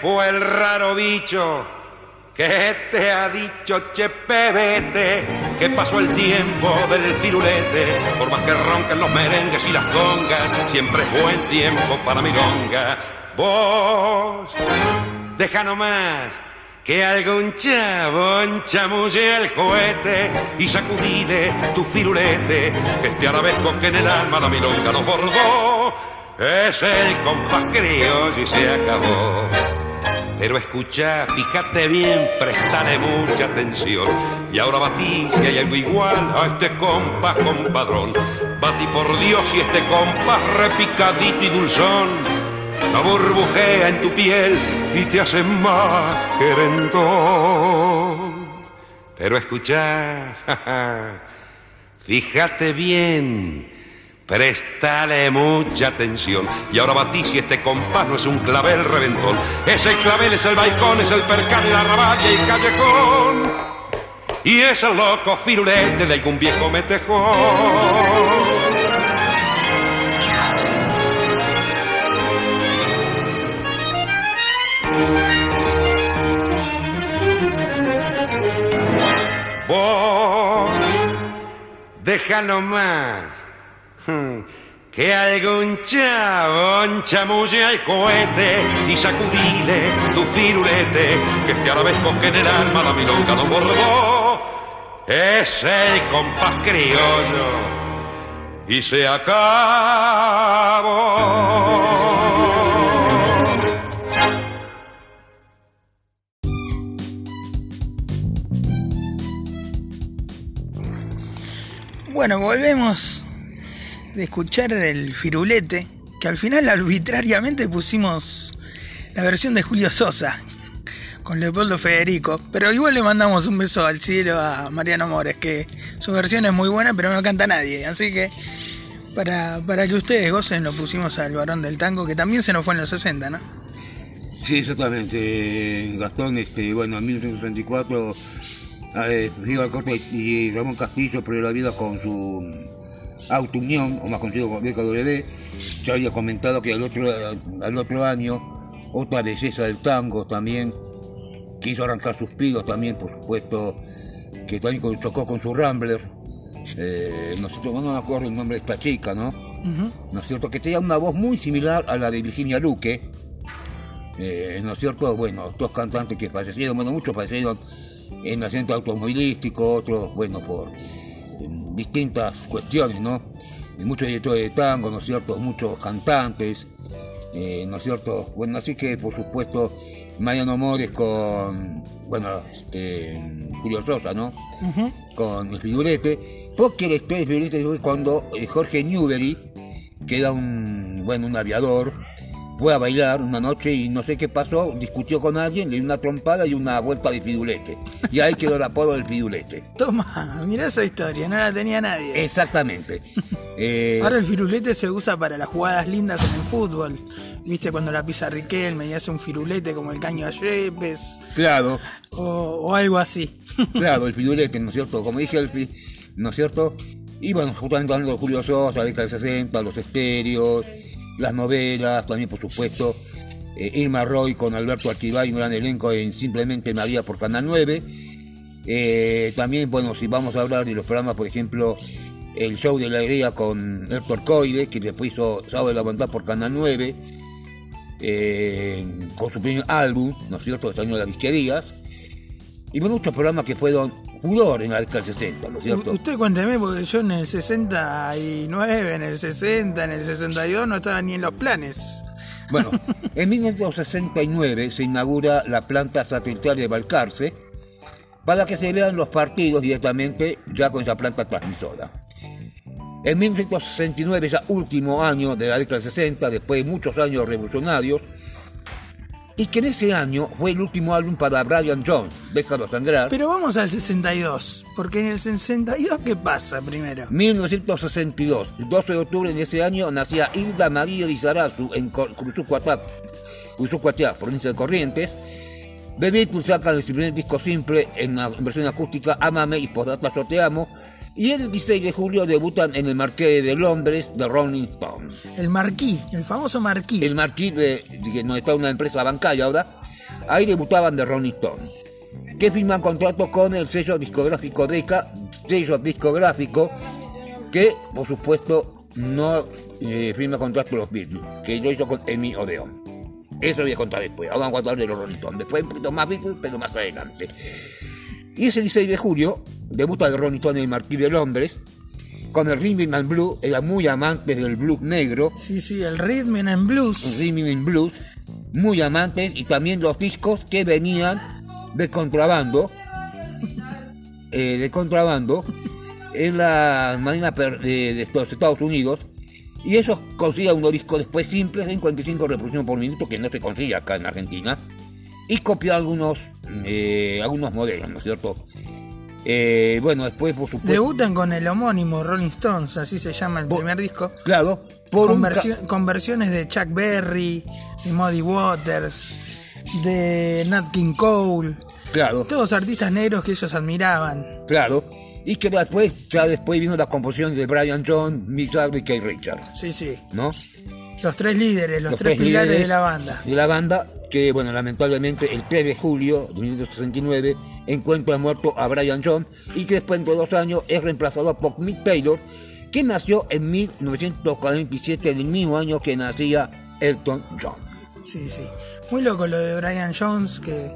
¿Quién fue el raro bicho ¿Qué te ha dicho Chepebete? Que pasó el tiempo del firulete. Por más que ronquen los merengues y las congas, siempre es buen tiempo para milonga. Vos, deja nomás que algún chabón chamulle el cohete y sacudile tu firulete. Que este arabesco que en el alma la milonga nos bordó es el compás criollo y se acabó. Pero escucha, fíjate bien, prestale mucha atención. Y ahora batí si hay algo igual a este compás compadrón. Batí por Dios y este compás repicadito y dulzón. La burbujea en tu piel y te hace más querendón. Pero escucha, [laughs] fíjate bien Prestale mucha atención. Y ahora batí si este compás no es un clavel reventón. Ese clavel es el balcón, es el percal, la raballa y callejón. Y es el loco firulete de algún viejo metejón. Vos, deja nomás que algún chabón chamulle al cohete y sacudile tu firulete, que este arabesco que en el alma la milonga no bordó, es el compás criollo. Y se acabó. Bueno, volvemos de escuchar el firulete, que al final arbitrariamente pusimos la versión de Julio Sosa con Leopoldo Federico, pero igual le mandamos un beso al cielo a Mariano Mores, que su versión es muy buena, pero no canta nadie, así que para, para que ustedes gocen lo pusimos al varón del tango, que también se nos fue en los 60, ¿no? Sí, exactamente. Gastón, este, bueno, en 1964 eh, al corte y Ramón Castillo perdió la vida con su Auto Unión, o más conocido como DKWD, ya había comentado que al otro, al otro año otra belleza del tango también quiso arrancar sus pigos también, por supuesto, que también chocó con su Rambler. Eh, no, sé, no me acuerdo el nombre de esta chica, ¿no? ¿No es cierto? Que tenía una voz muy similar a la de Virginia Luque. Eh, ¿No es cierto? Bueno, dos cantantes que fallecieron, bueno, muchos fallecieron en accidente automovilístico, otros, bueno, por distintas cuestiones, ¿no? muchos directores de tango, ¿no es cierto? Muchos cantantes, eh, ¿no es cierto? Bueno, así que por supuesto Mariano Mores con, bueno, este, Julio Sosa, ¿no? Con el figurete, porque el figurete fue cuando eh, Jorge Newbery, que era un, bueno, un aviador, fue a bailar una noche y no sé qué pasó, discutió con alguien, le dio una trompada y una vuelta de fidulete. Y ahí quedó el apodo del fidulete. [laughs] Toma, mira esa historia, no la tenía nadie. Exactamente. [laughs] Eh, Ahora el firulete se usa para las jugadas lindas en el fútbol. ¿Viste? Cuando la pisa Riquelme y hace un firulete como el caño a Yepes. Claro. O, algo así. [laughs] Claro, el firulete, ¿no es cierto? Como dije, el ¿no es cierto? Y bueno, justamente hablando de Julio Sosa, la década del 60, los estéreos, las novelas, también por supuesto eh, Irma Roy con Alberto Artibay, un gran elenco en Simplemente María por Canal 9. Eh, también, bueno, si vamos a hablar de los programas, por ejemplo, el show de la alegría con Héctor Coide, que después hizo Sábado de la Bondad por Canal 9, eh, con su primer álbum, ¿no es cierto?, el año de las disquerías. Y muchos programas que fueron furor en la década del 60, ¿no es cierto? usted cuénteme, porque yo en el 69, en el 60, en el 62 no estaba ni en los planes. Bueno, [laughs] en 1969 se inaugura la planta satelital de Balcarce para que se vean los partidos directamente ya con esa planta transmisora. En 1969, ya último año de la década del 60, después de muchos años revolucionarios, y que en ese año fue el último álbum para Brian Jones, Déjalo sangrar. Pero vamos al 62, porque en el 62, ¿qué pasa primero? 1962, el 12 de octubre de ese año nacía Hilda María Lizarazu en Cruzucuatiá, provincia de Corrientes. The Beatles sacan el primer disco simple en la versión acústica Amame y Postdata Yo Te Amo, y el 16 de julio debutan en el Marqués de Londres de Rolling Stones. El Marquis, el famoso Marquis. El Marquis de, que no está una empresa bancaria ahora. Ahí debutaban de Rolling Stones. que firma contrato con el sello discográfico Deca, sello discográfico que, por supuesto, no eh, firma contrato con los Beatles, que lo hizo con Emi Odeon. Eso lo voy a contar después. Ahora vamos a contar de los Rolling Stones. Después un poquito más Beatles, pero más adelante. Y ese 16 de julio debuta el Rolling Stone en el Marquis de Londres. Con el Rhythm and Blues, era muy amante del blues negro. Sí, sí, el Rhythm and Blues. Rhythm and Blues, muy amantes. Y también los discos que venían de contrabando. [laughs] eh, de contrabando en la Marina per- de, Estados Unidos. Y eso consigue unos discos después simples en 45 reproducciones por minuto, que no se consigue acá en Argentina. Y copió algunos, eh, algunos modelos, ¿no es cierto? Eh, bueno, después, por supuesto. Debutan con el homónimo Rolling Stones, así se llama el primer disco. Claro, por Con, versiones de Chuck Berry, de Muddy Waters, de Nat King Cole. Claro, Todos artistas negros que ellos admiraban. claro. Y que después, ya después vino la composición de Brian John, Mick y Keith Richards, Sí, sí. ¿no? Los tres líderes, los, tres, pilares de la banda. De la banda, que bueno, lamentablemente el 3 de julio de 1969 encuentra muerto a Brian John y que después de dos años es reemplazado por Mick Taylor, que nació en 1947, en el mismo año que nacía Elton John. Sí, sí. Muy loco lo de Brian Jones, que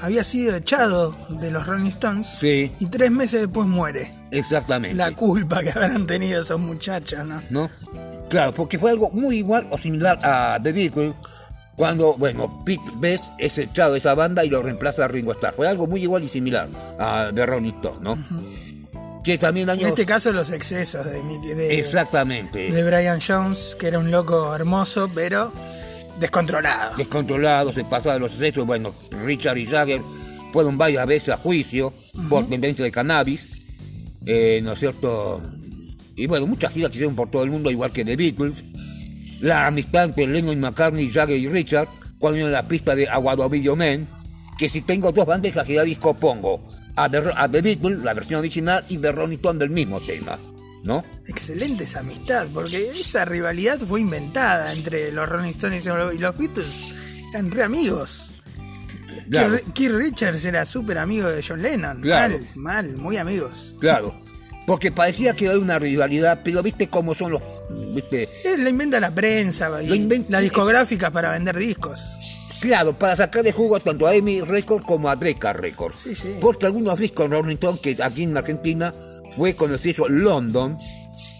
había sido echado de los Rolling Stones. Sí. Y tres meses después muere. Exactamente. La culpa que habrán tenido esos muchachos, ¿no? ¿no? Claro, porque fue algo muy igual o similar a The Beatles, cuando, bueno, Pete Best es echado de esa banda y lo reemplaza a Ringo Starr. Fue algo muy igual y similar a The Rolling Stones, ¿no? Que también En este caso los excesos de, de, Exactamente. de Brian Jones, que era un loco hermoso, pero descontrolado. Descontrolado, se pasaba de los excesos. Bueno, Richard y Jagger fueron varias veces a juicio por tendencia de cannabis, eh, ¿no es cierto? Y bueno, muchas giras que hicieron por todo el mundo, igual que The Beatles. La amistad entre Lennon y McCartney, Jagger y Richard, cuando en la pista de Aguado Video Man, que si tengo dos bandejas que da disco pongo a The, a The Beatles, la versión original, y The Rolling Stone del mismo tema, ¿no? Excelente esa amistad, porque esa rivalidad fue inventada entre los Rolling Stones y los Beatles. Eran re amigos. Claro. Keith Richards era súper amigo de John Lennon. Claro. Mal, mal, muy amigos. Claro. Porque parecía que había una rivalidad, pero viste cómo son los. ¿Viste? Eh, Lo inventa la prensa y Lo inventa- la discográfica para vender discos. Claro, para sacarle jugo tanto a Amy Records como a Decca Records. Sí, sí. Porque algunos discos de Rolling Stone, que aquí en Argentina fue con el sello London,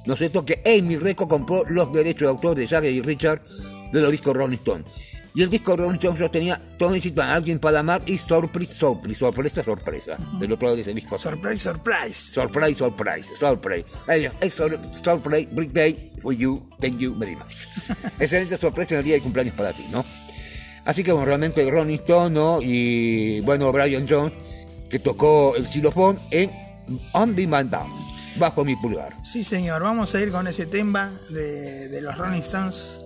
¿no es cierto? Que Amy Records compró los derechos de autor de Jagger y Richard de los discos Rolling Stone. Y el disco Rolling Stone yo tenía Todos necesitan a alguien para amar y Surprise, Surprise, sorpresa, sorpresa. Del otro lado ese disco. Surprise, surprise. Surprise, surprise, surprise. Sur- surprise, big day for you, thank you very much. [laughs] Excelente sorpresa en el día de cumpleaños para ti, ¿no? Así que bueno, realmente Ronnie Stone, ¿no? Y bueno, Brian Jones, que tocó el xilofón en On Demand Down, bajo mi pulgar. Sí, señor. Vamos a ir con ese tema de, de los Rolling Stones,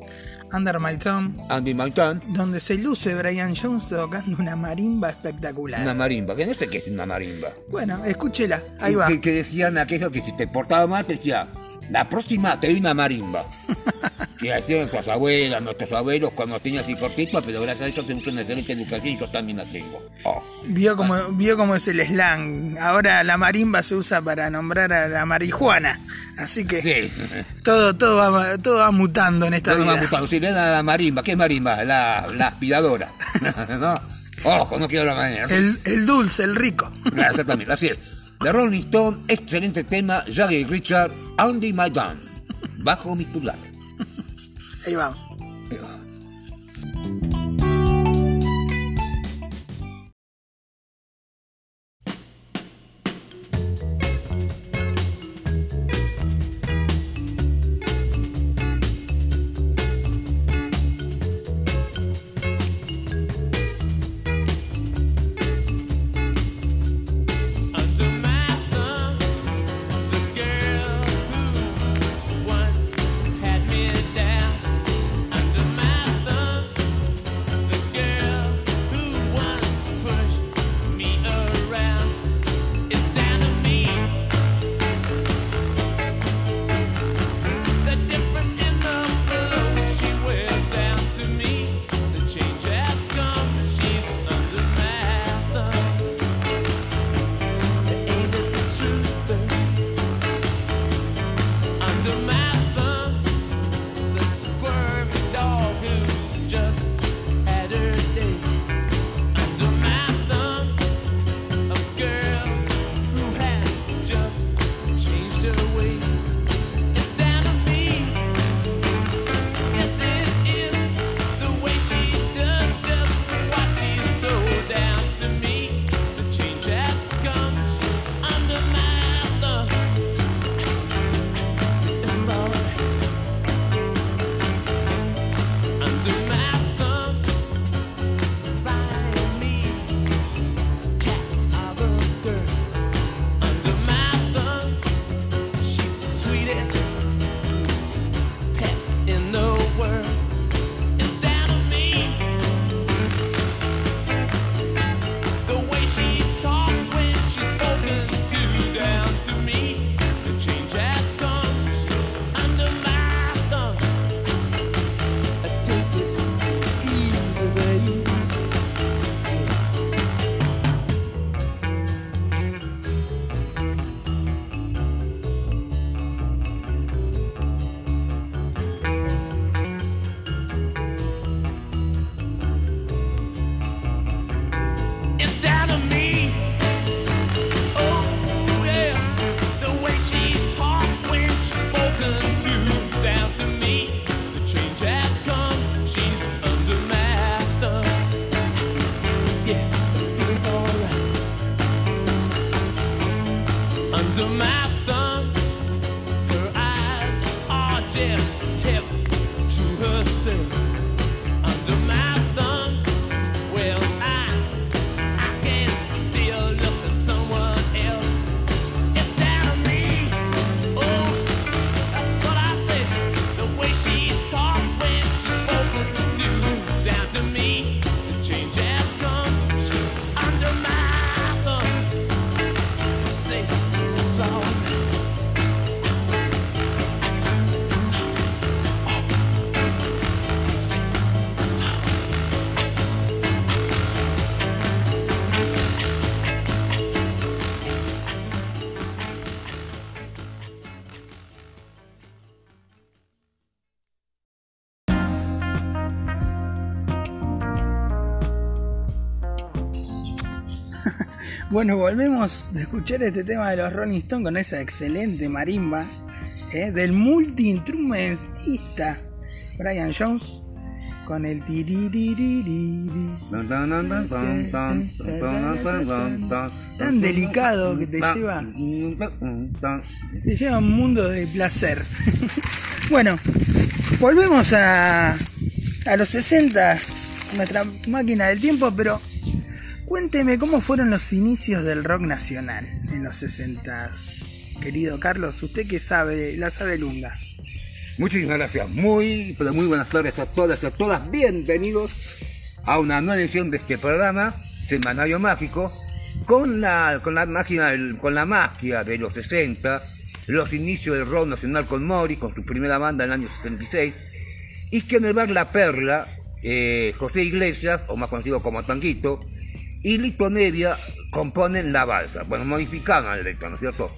Under My Thumb, Andy Mountain, donde se luce Brian Jones tocando una marimba espectacular. una marimba, que no sé qué es una marimba. Bueno, escúchela. Ahí va. Que, que decían aquello que si te portaba mal, decía, la próxima te doy una marimba. [laughs] que hacían nuestras abuelas, nuestros abuelos cuando tenían así cortito, pero gracias a eso tenemos una excelente educación y yo también la tengo. Oh. Vio como, vio como es el slang. Ahora la marimba se usa para nombrar a la marihuana. Así que Sí. todo, todo, va, todo va mutando en esta Todo vida. ha gustado. Si le dan a la marimba, ¿qué es marimba? La, la aspiradora. [laughs] ¿No? Ojo, no quiero la mañana. El, el dulce, el rico. Exactamente, así es. The Rolling Stone, excelente tema, Jagger Richard, Andy My Down, bajo mi pulgar. Ahí Bueno, volvemos a escuchar este tema de los Rolling Stones con esa excelente marimba ¿eh? del multiinstrumentista Brian Jones con el. Tan delicado que te lleva, te lleva a un mundo de placer. bueno, volvemos a, a los 60, nuestra máquina del tiempo, pero cuénteme cómo fueron los inicios del rock nacional en los 60. Querido Carlos, usted que sabe, la sabe lunga. Muchísimas gracias. Muy, pero muy buenas tardes a todas y a todas. Bienvenidos a una nueva edición de este programa, Semanario Mágico, con la, con la del- con la magia de los 60, los inicios del rock nacional con Mori, con su primera banda en el año 66, y que en el bar La Perla, eh, José Iglesias, o más conocido como Tanguito, y Lito Nevia componen La Balsa. Bueno, modificaron la letra, ¿no es cierto?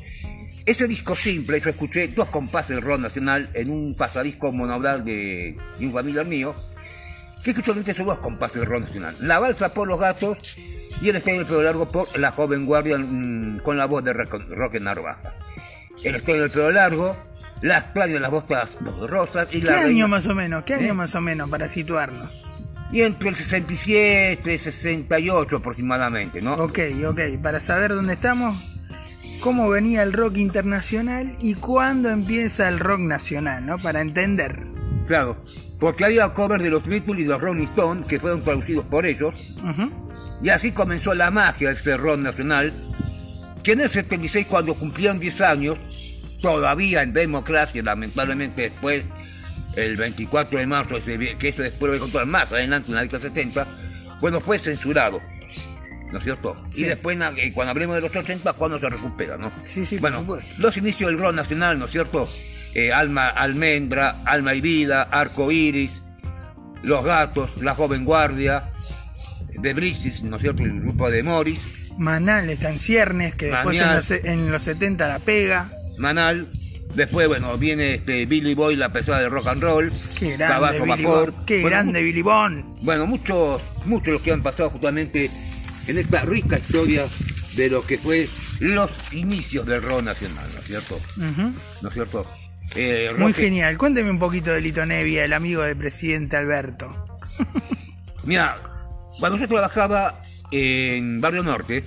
Ese disco simple, yo escuché dos compases del rock nacional en un pasadisco monaural de, de un familiar mío, que escuchó esos dos compases del rock nacional. La balsa por los gatos y el estadio del pelo largo por la joven guardia mm, con la voz de Rock- Roque Narvaja. El estadio del pelo largo, las playas de las botas rosas y ¿Qué la año reina- más o menos? ¿Qué año ¿Eh? más o menos para situarnos? Y entre el 67 y 68 aproximadamente, ¿no? Ok, ok, para saber dónde estamos, cómo venía el rock internacional y cuándo empieza el rock nacional, ¿no? Para entender. Claro, porque había covers de los Beatles y de los Rolling Stones que fueron traducidos por ellos. Y así comenzó la magia de este rock nacional, que en el 76, cuando cumplieron 10 años, todavía en democracia, lamentablemente después, el 24 de marzo, que eso después lo voy a contar más adelante, en la década 70, bueno, fue censurado. ¿No es cierto? Sí. Y después, eh, cuando hablemos de los 80, cuando se recupera, ¿no? Sí, sí, Bueno, los inicios del rock nacional, ¿no es cierto? Eh, Alma, Almendra, Alma y Vida, Arco Iris, Los Gatos, La Joven Guardia, de Brisis, ¿no es cierto? El grupo de Morris, Manal está en ciernes, que después en los, en los 70 la pega. Manal. Después, bueno, viene este Billy Boy, la pesada del rock and roll. Qué grande Billy Vapor. Qué Bueno, grande Billy Bond. Bueno, muchos, muchos los que han pasado justamente en esta rica historia de lo que fue los inicios del rock nacional, ¿no es cierto? ¿No es cierto? Eh, Muy genial. Cuénteme un poquito de Lito Nevia, el amigo del presidente Alberto. [laughs] Mira, cuando yo trabajaba en Barrio Norte,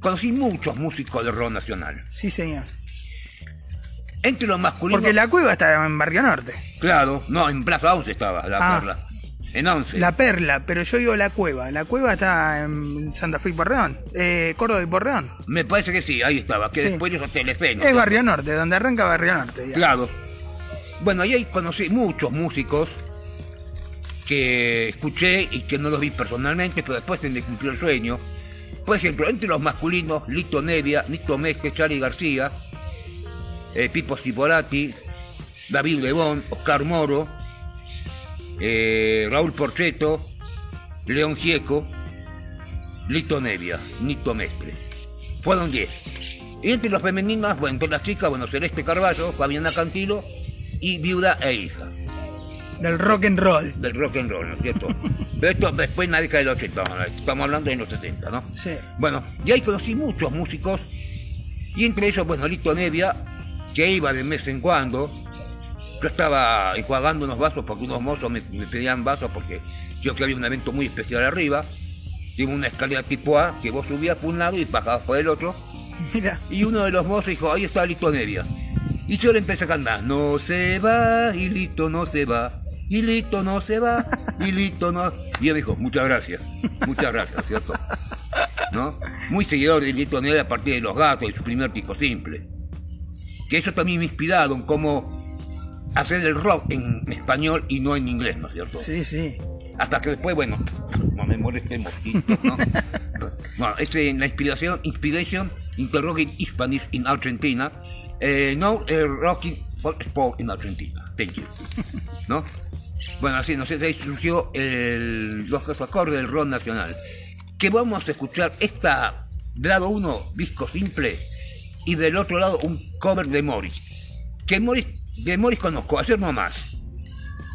conocí muchos músicos de rock nacional. Sí, señor. Entre los masculinos... Porque la cueva está en Barrio Norte. Claro, no, en Plaza 11 estaba la Ah. perla. En 11. La Perla, pero yo digo la cueva. La cueva está en Santa Fe y Porreón. Eh, Córdoba y Porreón. Me parece que sí, ahí estaba, que Sí. después de eso Telefe. ¿no? Es Barrio Norte, donde arranca Barrio Norte. ya. Claro. Bueno, ahí conocí muchos músicos que escuché y que no los vi personalmente, pero después se me cumplió el sueño. Por ejemplo, entre los masculinos, Lito Nevia, Nito Mezque, Charlie García, eh, Pipo Ciporati, David Lebón, Oscar Moro, eh, Raúl Porcheto, León Gieco, Lito Nevia, Nito Mestre. Fueron 10. Y entre los femeninas, bueno, entre las chicas, bueno, Celeste Carballo, Fabiana Cantilo y Viuda e Hija, Del rock and roll. del rock and roll, ¿no es cierto? Pero esto después en la década del 80, ¿no? estamos hablando de los 60, ¿no? Sí. Bueno, y ahí conocí muchos músicos, y entre ellos, bueno, Lito Nevia, que iba de vez en cuando. Yo estaba enjuagando unos vasos porque unos mozos me, me pedían vasos porque yo que había un evento muy especial arriba. Tiene una escalera tipo A que vos subías por un lado y bajabas por el otro. [laughs] Mira. Y uno de los mozos dijo, ahí está Lito Nevia. Y yo le empecé a cantar, no se va, y Lito no se va, y Lito no se va, y Lito no... [laughs] Y él dijo, muchas gracias, muchas gracias, ¿cierto? ¿No? Muy seguidor de Lito Nevia a partir de Los Gatos y su primer disco simple. Que eso también me en cómo hacer el rock en español y no en inglés, ¿no es cierto? Sí, sí. Hasta que después, bueno, [laughs] no me moleste mosquito, ¿no? [laughs] bueno, es en la inspiración, Inspiration Interrogate Spanish in Argentina. Eh, no eh, Rocking for Sport in Argentina. Thank you. [laughs] ¿No? Bueno, así, no sé, ahí surgió el, los acordes del rock nacional. Que vamos a escuchar esta, lado uno, disco simple, y del otro lado un cover de Morris. Que Morris, de Morris conozco, ayer no más.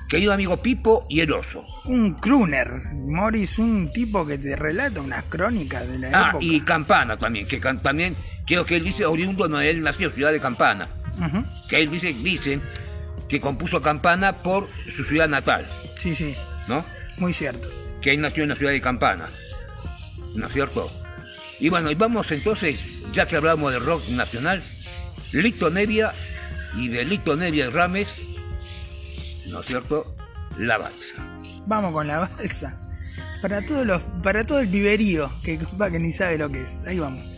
querido amigo Pipo y el oso. Un crooner, Morris, un tipo que te relata unas crónicas de la Ah, época. y Campana también, que can- también creo que él dice oriundo, no, él nació Ciudad de Campana. Que él dice, dicen que compuso Campana por su ciudad natal, Sí, sí, ¿no? muy cierto. Que él nació en la ciudad de Campana. ¿No es cierto? Y bueno, y vamos entonces, ya que hablamos de rock nacional, Lito Nevia y de Lito Nevia y Rames, ¿no es cierto? La balsa. Vamos con la balsa. Para todos los, para todo el viverío que que ni sabe lo que es. Ahí vamos.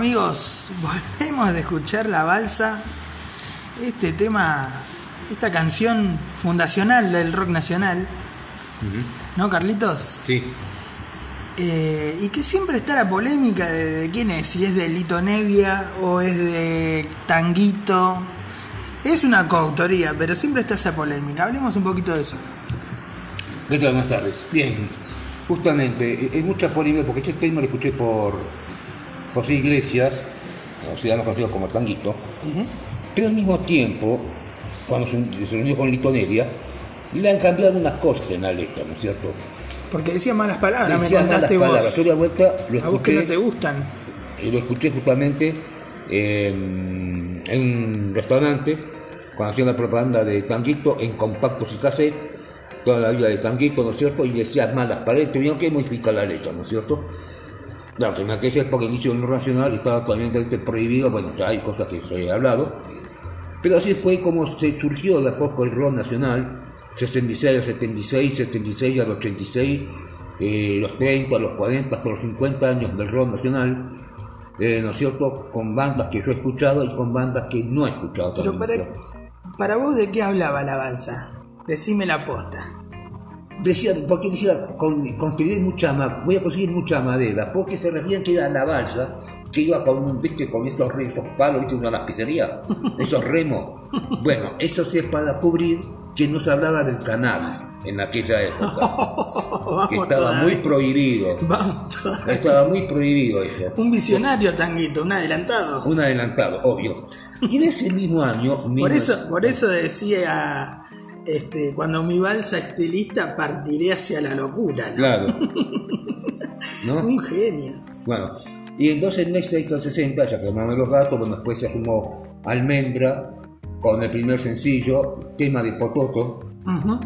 Amigos, volvemos de escuchar La Balsa, este tema, esta canción fundacional del rock nacional, ¿no Carlitos? Sí. Eh, y que siempre está la polémica de, de quién es, si es de Lito Nevia o es de Tanguito. Es una coautoría, pero siempre está esa polémica. Hablemos un poquito de eso. ¿Qué tal? Buenas tardes. Bien, justamente, eh, hay mucha polémica porque este tema lo escuché por José Iglesias, ciudadano conocido como Tanguito, pero al mismo tiempo, cuando se, se reunió con Lito Nevia, le han cambiado unas cosas en la letra, ¿no es cierto? Porque decía malas palabras, Decía me contaste malas vos. palabras. Yo la vuelta lo A vos que escuché, no te gustan. y lo escuché justamente en, en un restaurante cuando hacían la propaganda de Tanguito en compactos y cassette, toda la vida de Tanguito, ¿no es cierto? Y decía malas palabras, tuvieron que modificar la letra, ¿no es cierto? Claro, que en aquella época inicio en lo nacional estaba totalmente prohibido, bueno, ya hay cosas que se he hablado, pero así fue como se surgió de a poco el rock nacional, 66 al 76, 76 al 86, eh, los 30, los 40, hasta los 50 años del rock nacional, eh, ¿no es cierto? Con bandas que yo he escuchado y con bandas que no he escuchado. Pero también, para, ¿no? para vos, ¿de qué hablaba la balsa? Decime la posta. Decía, porque decía, con, conseguir mucha voy a conseguir mucha madera, porque se referían que era la balsa, que iba con un, viste, con esos, esos palos, viste, una lapicería, [laughs] esos remos. Bueno, eso sí es para cubrir que no se hablaba del cannabis en aquella época, [laughs] que estaba muy prohibido, estaba muy prohibido eso. Un visionario, Tanguito, un adelantado. Un adelantado, obvio. Y en ese mismo año... Por eso, por eso decía, este, cuando mi balsa esté lista, partiré hacia la locura. ¿no? Claro. [laughs] ¿No? Un genio. Bueno, y entonces en ese éxito 60 ya quemaron los gatos, bueno, después se sumó Almendra con el primer sencillo, tema de Pototo,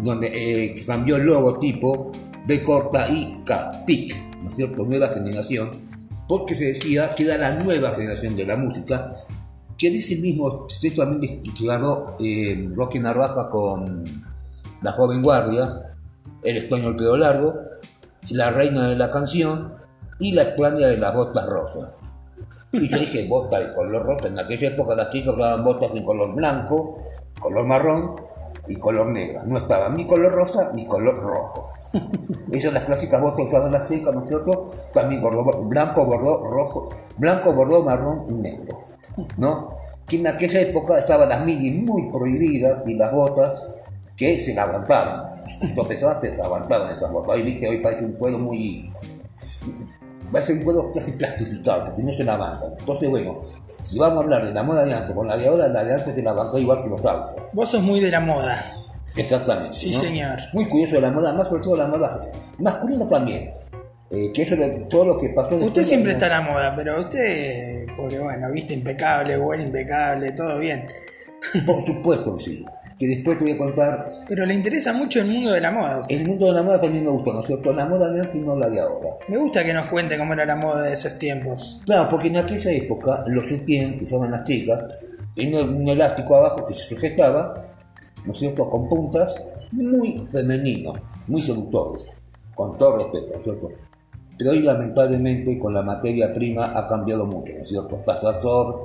donde eh, cambió el logotipo de corta y Capic, ¿no es cierto? Nueva generación, porque se decía que era la nueva generación de la música, que en ese mismo sexto también declaró eh, Rocky Narvaja con La Joven Guardia, El Extraño el Pedo Largo, La Reina de la Canción y La Extraña de las Botas Rosas. Y yo dije botas de color rosa. En aquella época las chicas usaban botas de color blanco, color marrón y color negra. No estaba ni color rosa ni color rojo. Esas son las clásicas botas usadas las chicas, ¿no es cierto? También blanco, bordó, rojo, blanco, bordó, marrón y negro. ¿No? Que en aquella época estaban las mini muy prohibidas y las botas que se la aguantaban. Tú pesabas, te aguantaban esas botas. Hoy viste, hoy parece un cuero muy, parece un cuero casi plastificado, porque no se la avanza. Entonces, bueno, si vamos a hablar de la moda de antes con la de ahora, la de antes se la avanzó igual que los autos. Vos sos muy de la moda. Exactamente. Sí, ¿no? señor. Muy curioso de la moda, más sobre todo la moda masculina también. Eh, que eso es todo lo que pasó después Usted siempre está a la moda, pero usted, porque bueno, viste impecable, bueno, impecable, todo bien. Por supuesto que sí. Que después te voy a contar. Pero le interesa mucho el mundo de la moda. usted. El mundo de la moda también me gusta, ¿no es cierto? La moda de antes y no la de ahora. Me gusta que nos cuente cómo era la moda de esos tiempos. Claro, porque en aquella época los sutién que usaban las chicas tenían un elástico abajo que se sujetaba, ¿no es cierto?, con puntas, muy femeninos, muy seductores, con todo respeto, ¿no es cierto? Pero hoy lamentablemente con la materia prima ha cambiado mucho, ¿no es cierto? Pasasor,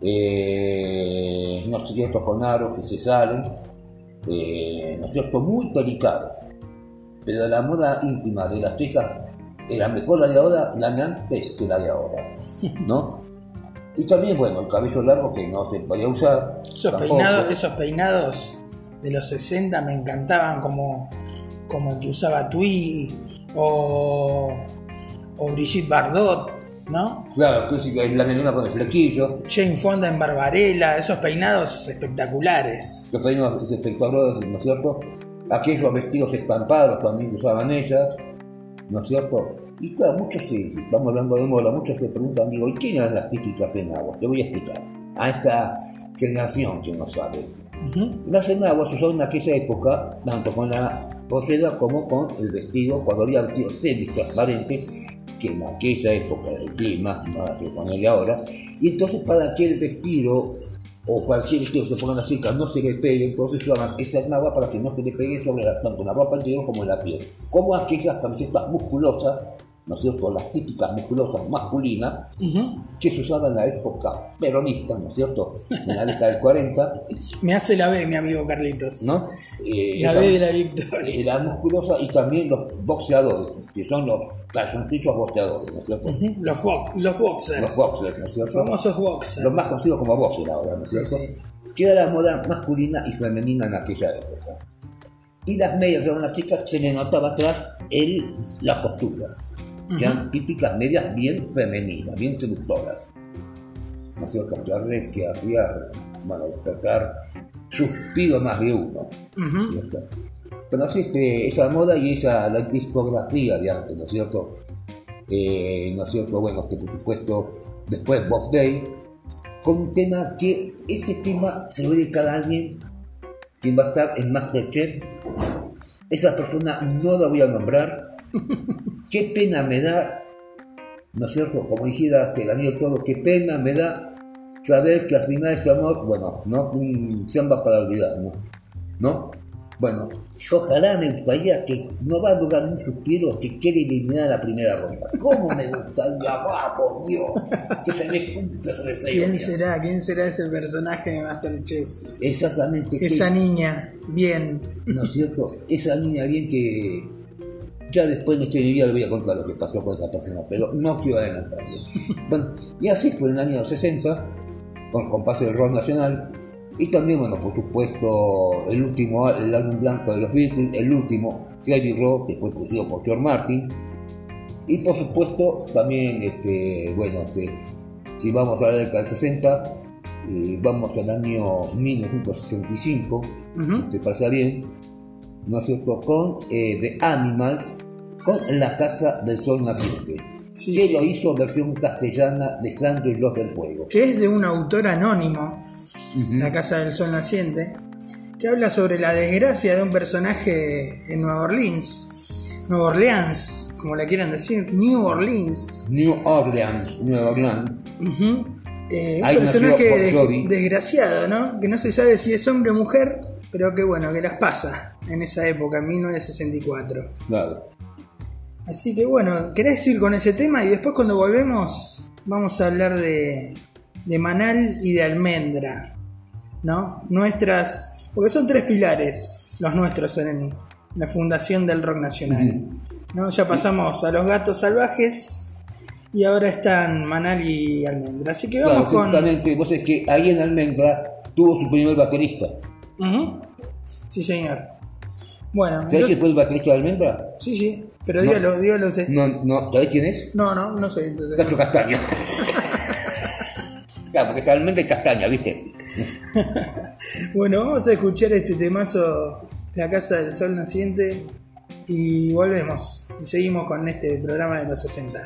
eh, no es cierto, con aros que se salen, eh, ¿no es cierto?, muy delicados. Pero la moda íntima de las chicas era mejor la de ahora, la de antes que la de ahora, ¿no? Y también, bueno, el cabello largo que no se podía usar. Esos tampoco. peinados, esos peinados de los 60 me encantaban como, como el que usaba Twiggy o, o Brigitte Bardot, ¿no? Claro, clásica, la melena con el flequillo, Jane Fonda en Barbarella, esos peinados espectaculares. los peinados espectaculares, ¿no es cierto? Aquellos vestidos estampados también que usaban ellas, ¿no es cierto? Y claro, muchos se, si estamos hablando de moda, muchos se preguntan, digo, ¿y quién eran las típicas enaguas? Te voy a explicar. A esta generación que no sabe. Las enaguas se usaban en aquella época, tanto con la poseda como con el vestido, cuando había vestido semi-transparente, que en aquella época del clima, nada que de ahora, y entonces para que el vestido o cualquier vestido que pongan las chicas no se le pegue, entonces usaban esa enagua para que no se le pegue sobre la, tanto la ropa interior como la piel. Como aquellas camisetas musculosas, ¿no es cierto? Las típicas musculosas masculinas, que se usaban en la época peronista, ¿no es cierto? En la década del 40, [laughs] Me hace la B, mi amigo Carlitos. ¿no? Eh, La esa- B de la victoria. la musculosa y también los boxeadores, que son los calzoncillos boxeadores, ¿no es cierto? Los, bo- los boxers. Los boxers, ¿no es cierto? famosos boxers. Los más conocidos como boxer ahora, ¿no es cierto? Sí, Que era la moda masculina y femenina en aquella época. Y las medias de las chicas se le notaba atrás el, la costura. Que eran típicas medias bien femeninas, bien seductoras. ¿No es cierto? Que hacía, bueno, despertar suspiro más de uno. ¿no es cierto? Pero así este, esa moda y esa la discografía de arte, ¿no es cierto? Eh, ¿No es cierto? Bueno, que por supuesto, después Bob Day, con un tema que este tema se lo dedica a alguien quien va a estar en Masterchef. Esa persona no la voy a nombrar. [laughs] Qué pena me da, ¿no es cierto? Como dijera Daniel Todo, qué pena me da saber que al final este amor, bueno, no un samba para olvidar, ¿no? ¿No? Bueno, ojalá me gustaría que no va a durar un suspiro que quiere eliminar la primera ronda. ¿Cómo me gustaría? [laughs] ¡Vamos, Dios! Que se me cumpla ese deseo. ¿Quién será? ¿Quién será ese personaje de Masterchef? Exactamente. que- Esa niña, bien. ¿No es cierto? Esa niña bien que ya después de este día le voy a contar lo que pasó con esa persona, pero no quiero adelantarle. Bueno, y así fue en el año 60, con el compás del rock nacional, y también, bueno, por supuesto, el último, el álbum blanco de los Beatles, el último, Heavy Rock, que fue producido por George Martin, y por supuesto, también, este, bueno, este, si vamos a la década del 60, eh, vamos al año 1965, Ujú. si te parece bien, ¿no es cierto? Con eh, The Animals, con La Casa del Sol Naciente, Sí, que sí. lo hizo versión castellana de Sandro y los del Fuego. que es de un autor anónimo, La Casa del Sol Naciente, que habla sobre la desgracia de un personaje en Nueva Orleans, Nueva Orleans, como la quieran decir, New Orleans. New Orleans, Nueva Orleans. Eh, un personaje desgraciado, ¿no? Que no se sabe si es hombre o mujer, pero que bueno, que las pasa en esa época, en 1964. claro. Así que bueno, ¿querés ir con ese tema? Y después cuando volvemos vamos a hablar de, de Manal y de Almendra, ¿no? Nuestras, porque son tres pilares los nuestros en la fundación del rock nacional. ¿no? Ya pasamos a los gatos salvajes y ahora están Manal y Almendra. Así que vamos Claro, con... vos es que ahí en Almendra tuvo su primer baterista. Ujú. Sí, señor. Bueno, ¿Sabés entonces- quién fue el baterista de Almendra? sí, sí, pero No. dígalo, dígalo usted. No, no, ¿sabés quién es? No, no, no soy entonces. Cacho Castaña. [laughs] claro, porque está Almendra y Castaña, ¿viste? [laughs] Bueno, vamos a escuchar este temazo, La Casa del Sol Naciente, y volvemos. Y seguimos con este programa de los 60.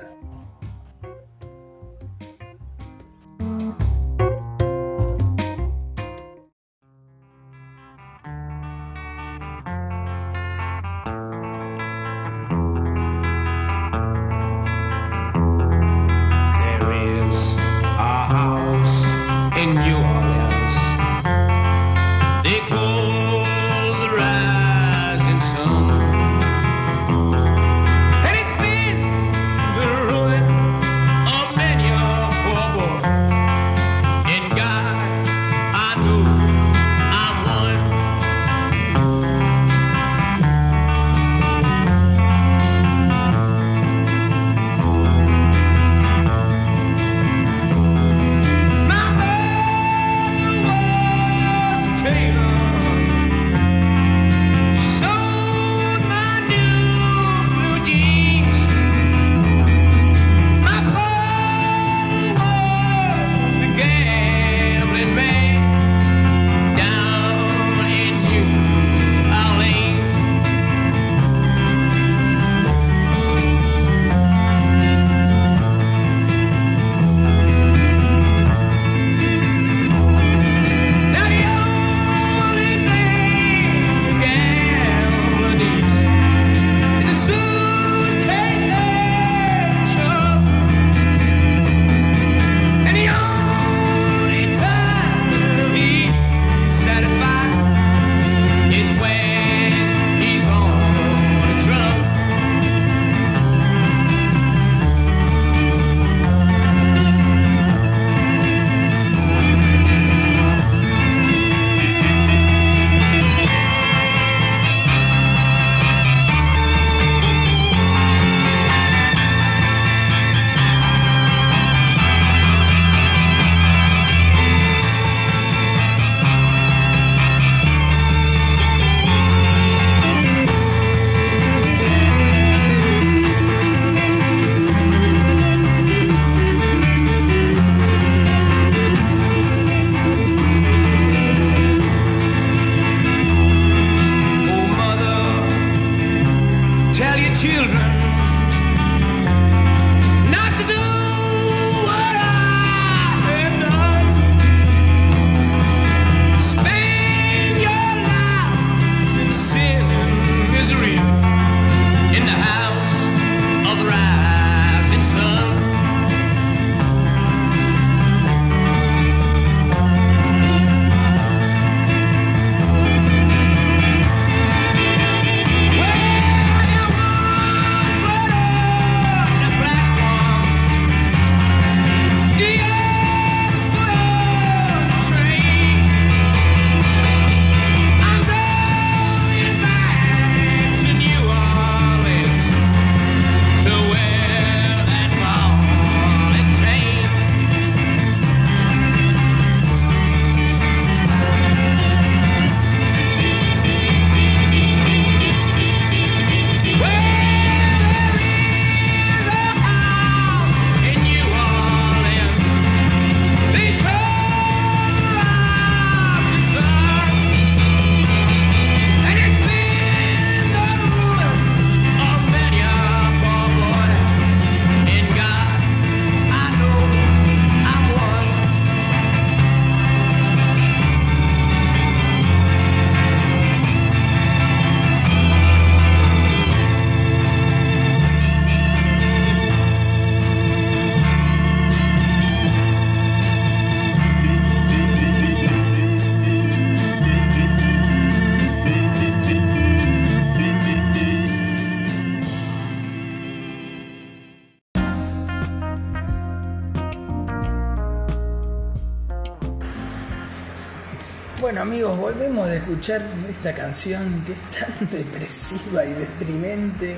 Esta canción que es tan [laughs] depresiva y deprimente,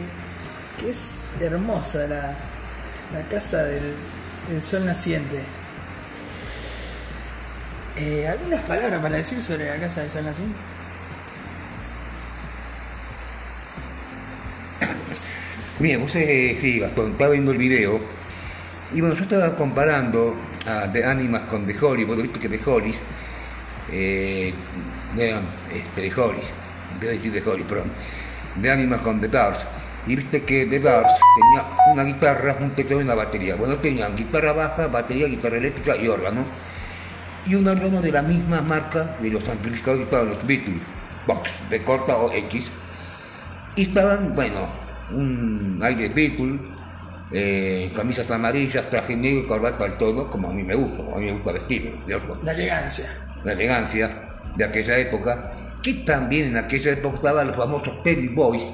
que es hermosa la, la casa del, del sol naciente. Eh, ¿Algunas palabras para decir sobre la casa del sol naciente? [coughs] Mira, vos eh, sí, estaba viendo el video y bueno, yo estaba comparando a The Animals con The Hollies, vos viste que The Hollies, eh, de, este, debo decir Hollies, perdón, The Animals con The Doors, y viste que The Doors tenía una guitarra, un teclado y una batería. Bueno, tenían guitarra baja, batería, guitarra eléctrica y órgano. Y un órgano de la misma marca de los amplificadores para los Beatles, Box, de corta o X. Y estaban, bueno, un aire Beatle, eh, camisas amarillas, traje negro y corbata al todo, como a mí me gusta, como a mí me gusta vestirme, ¿cierto? La elegancia. La elegancia de aquella época, que también en aquella época estaban los famosos Penny Boys,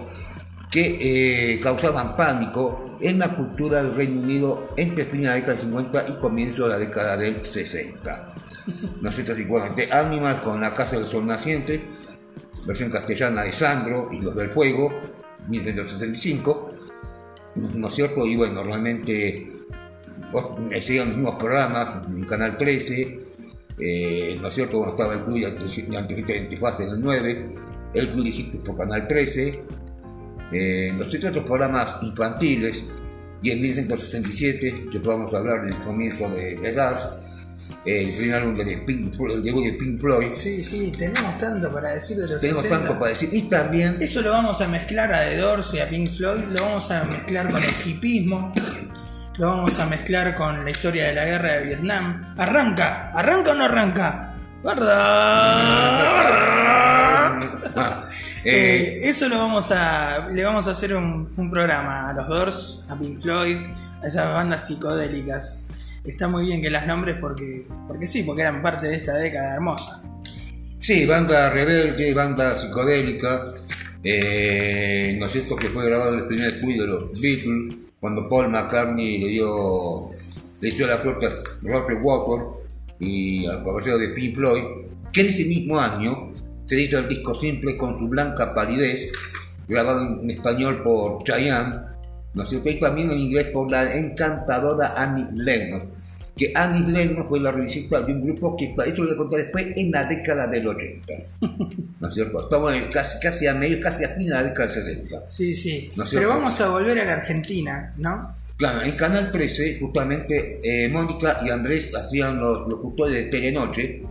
que eh, causaban pánico en la cultura del Reino Unido entre fin de la década del 50 y comienzo de la década del 60. No sé si bueno, de Animal con la Casa del Sol Naciente, versión castellana de Sandro y los del Fuego, 1965, ¿no es cierto? Y bueno, realmente seguían los mismos programas en Canal 13, eh, ¿no es cierto? Cuando estaba el Club de de Antifaz en el 9, el Club Digital por Canal 13, eh, los otros programas infantiles, y en 1967, que vamos a hablar del comienzo de Doors, el primer álbum de Pink, Floyd- el debut de Pink Floyd, Sí, sí, tenemos tanto para decir de los tenemos 60. tanto para decir, y también Eso lo vamos a mezclar a The Doors y a Pink Floyd, lo vamos a mezclar con el hipismo, lo vamos a mezclar con la historia de la guerra de Vietnam. ¿Arranca? ¿Arranca o no arranca? Ah, [laughs] eh, Eh, eso lo vamos a. Le vamos a hacer un, un programa a los Doors, a Pink Floyd, a esas bandas psicodélicas. Está muy bien que las nombres porque. porque sí, porque eran parte de esta década hermosa. Sí, banda rebelde, banda psicodélica. Eh, ¿No es cierto que fue grabado el primer estudio de los Beatles? Cuando Paul McCartney le dio, le dio la suerte a Roger Waters y al caballero de Pink Floyd, que en ese mismo año se edita el disco simple con su blanca palidez, grabado en español por Chayanne, ¿no cierto? Y también en inglés por la encantadora Annie Lennox, que Annie Lennox fue la revisita de un grupo que, eso lo voy a contar después, en la década del 80, [laughs] ¿no es cierto? Estamos en casi, casi a medio, casi a fin de la década del 60. Sí, sí. No Pero vamos a volver a la Argentina, ¿no? Claro, en Canal 13, justamente, eh, Mónica y Andrés hacían los locutores de Telenoche,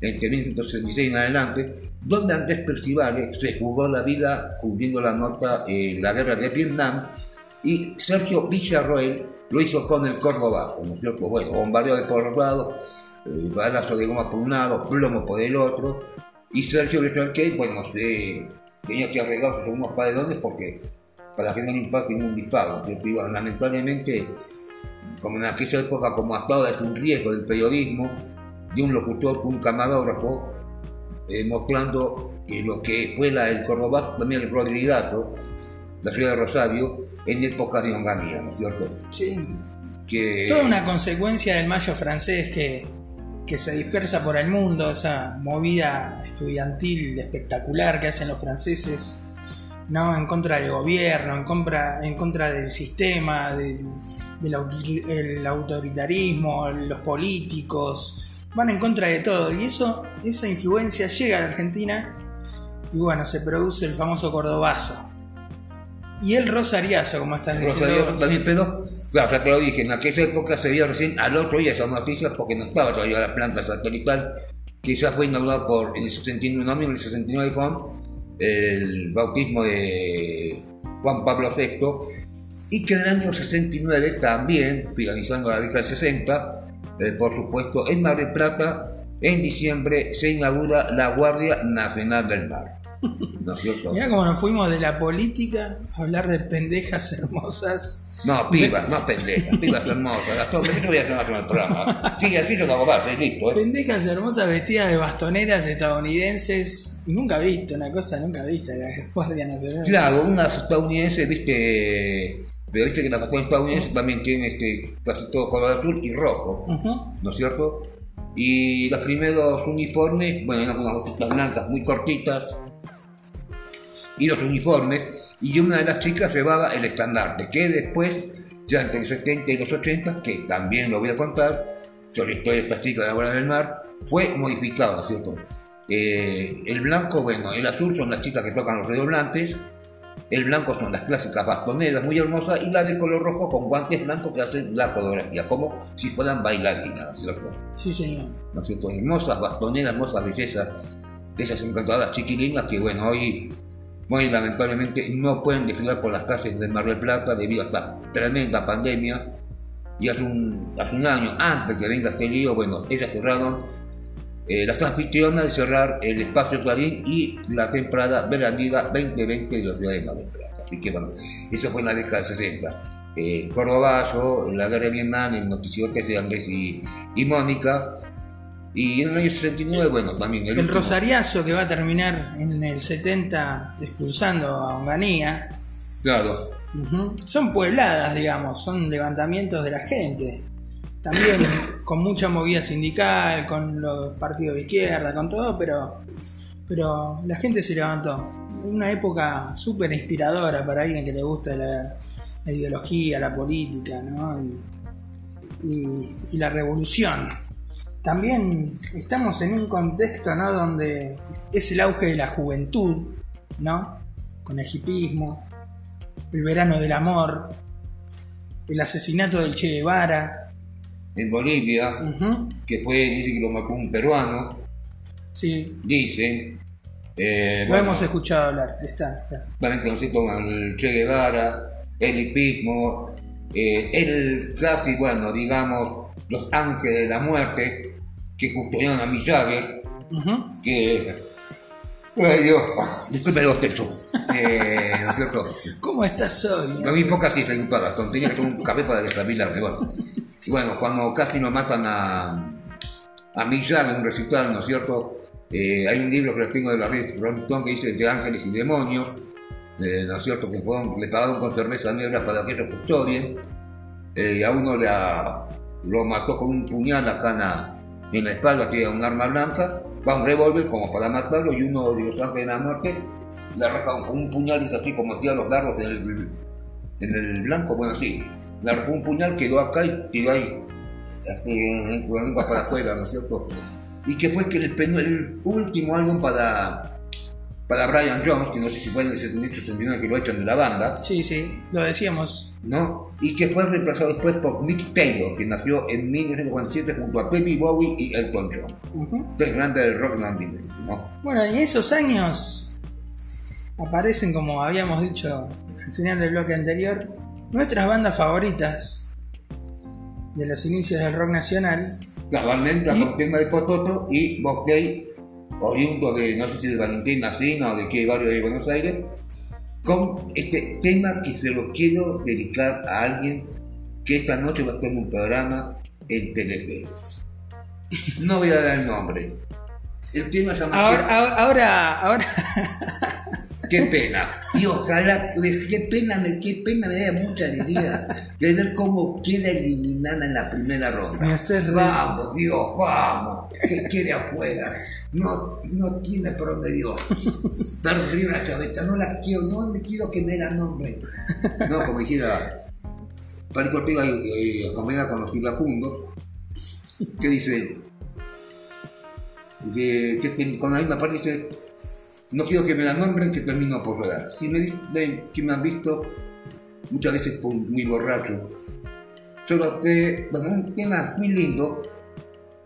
entre 1966 en adelante, donde Andrés Percivales se jugó la vida cubriendo la nota eh, la guerra de Vietnam, y Sergio Villarroel lo hizo con el corvo bajo, ¿no es cierto? Bueno, bombardeo de por los lados, eh, balazo de goma por un lado, plomo por el otro, y Sergio que, bueno, se tenía que arreglar sus unos paredones porque para que no le impacte ningún disparo, ¿no es cierto? Y lamentablemente, como en aquella época, como hasta ahora es un riesgo del periodismo, de un locutor con un camarógrafo, eh, mostrando lo que fue la, el Cordobazo, también el Rodrigazo, la ciudad de Rosario, en época de Onganía, ¿no es cierto? Sí. Que, Toda una consecuencia del mayo francés que, que se dispersa por el mundo, esa movida estudiantil espectacular que hacen los franceses, ¿no? En contra del gobierno, en contra, en contra del sistema, del, del autor- el autoritarismo, los políticos, van en contra de todo. Y eso, esa influencia llega a la Argentina y bueno, se produce el famoso cordobazo. Y el rosariazo, como estás diciendo. Rosario vos. también, pero, claro, ya te lo dije, en aquella época se vio recién al otro día esa noticia porque no estaba todavía la planta satelital, que ya fue inaugurada por en el 69, no, en el 69 con el bautismo de Juan Pablo VI, y que en el año 69 también, finalizando la década del 60, eh, por supuesto, en Mar del Plata, en diciembre se inaugura la Guardia Nacional del Mar. ¿No? Mirá cómo nos fuimos de la política a hablar de pendejas hermosas. No, pibas, no pendejas, pibas hermosas. Gastón, ¿qué te voy a hacer más en el programa? Sigue así, yo hago más, y listo, ¿eh? Pendejas hermosas vestidas de bastoneras estadounidenses. Nunca viste una cosa, nunca viste la Guardia Nacional. Claro, unas estadounidenses, viste, pero viste que las estadounidenses también tienen este, casi todo color azul y rojo. ¿no es cierto? Y los primeros uniformes, bueno, eran unas botitas blancas muy cortitas. Y los uniformes, y una de las chicas llevaba el estandarte, que después, ya entre los 70 y los 80, que también lo voy a contar, sobre la historia de estas chicas de la Guardia del Mar, fue modificado, ¿no es cierto? Eh, el blanco, bueno, el azul son las chicas que tocan los redoblantes, el blanco son las clásicas bastoneras muy hermosas y la de color rojo con guantes blancos que hacen la coreografía, como si fueran bailarinas, ¿no es cierto? Sí, señor. ¿no es cierto? Hermosas bastoneras, hermosas bellezas, de esas encantadoras chiquilinas que, bueno, hoy, muy lamentablemente, no pueden desfilar por las calles de Mar del Plata debido a esta tremenda pandemia. Y hace un, hace un año, antes que venga este lío, bueno, ellas cerraron eh, las anfitrionas de cerrar el espacio Clarín y la temporada veraniega 2020 de la ciudad de Mar del Plata. Así que, bueno, eso fue en la década del 60. Eh, Cordobazo, la guerra de Vietnam, el noticiero que de Andrés y, y Mónica. Y en el año 69, bueno, también el, El último- Rosariazo que va a terminar en el 70 expulsando a Onganía. Claro. Son puebladas, digamos, son levantamientos de la gente. También [coughs] con mucha movida sindical, con los partidos de izquierda, con todo, pero, pero la gente se levantó. Una época súper inspiradora para alguien que le gusta la, la ideología, la política, ¿no? Y, y- y la revolución. También estamos en un contexto, ¿no? Donde es el auge de la juventud, ¿no? Con el hipismo, el verano del amor, el asesinato del Che Guevara. en Bolivia, que fue, dice que lo mató un peruano, Sí, dicen. Eh, lo bueno, hemos escuchado hablar. Está, está. a conocer con el Che Guevara, el hipismo, eh, el casi, bueno, digamos, los ángeles de la muerte, que custodiaron a Mick Jagger, Ujú. que... Ay Dios, disculpe los textos, eh, ¿no es cierto? ¿Cómo estás hoy? No vi pocas cifras ocupadas, tenía que un café para despabilarme, bueno. Y bueno, cuando casi nos matan a, a Mick en un recital, ¿no es cierto? Eh, hay un libro que lo tengo de la revista Rolling que dice De ángeles y demonios, eh, ¿no es cierto? Que fueron, le pagaron con cerveza negra para que ellos custodien. Eh, y a uno le ha- lo mató con un puñal acá en la, en la espalda, era un arma blanca, va un revólver como para matarlo, y uno de los ángeles de la muerte le con un puñal, así como tira los dardos en el, en el blanco, bueno, sí. Le arrancó un puñal, quedó acá y tiró ahí, así, con la lengua para afuera, ¿no es cierto? Y que fue que el, el último álbum para, para Brian Jones, que no sé si fue en el 78 69 que lo echan de la banda, Sí, sí, lo decíamos. ¿no? Y que fue reemplazado después por Mick Taylor, que nació en 1947 junto a Baby Bowie y Elton John. Ujú. Tres grandes del rock londinense, ¿no? Bueno, y esos años aparecen, como habíamos dicho al final del bloque anterior, nuestras bandas favoritas de los inicios del rock nacional. Cabalmente ¿Y? con tema de Pototo y Bob Day, oriundo de, no sé si de Valentín Nacina o de qué barrio de Buenos Aires, con este tema que se lo quiero dedicar a alguien que esta noche va a estar en un programa en Telefe. No voy a dar el nombre. El tema se llama Ahora, ahora, ahora, ahora- [laughs] Qué pena. Y ojalá, qué pena, me- qué pena me da mucha alegría de ver cómo queda eliminada en la primera ronda. Me. Vamos, Dios, vamos. Que quede afuera. No, no tiene por dónde Dios. Dar la chaveta, no la quiero, no le quiero que me la nombre. No, como dijera Palito Ortega y y acompañada con los iracundos, que dice que, que- que con la misma parte dice no quiero que me la nombren que termino por rodar. Si me dicen que me han visto muchas veces por muy borracho. Solo que, bueno, un tema muy lindo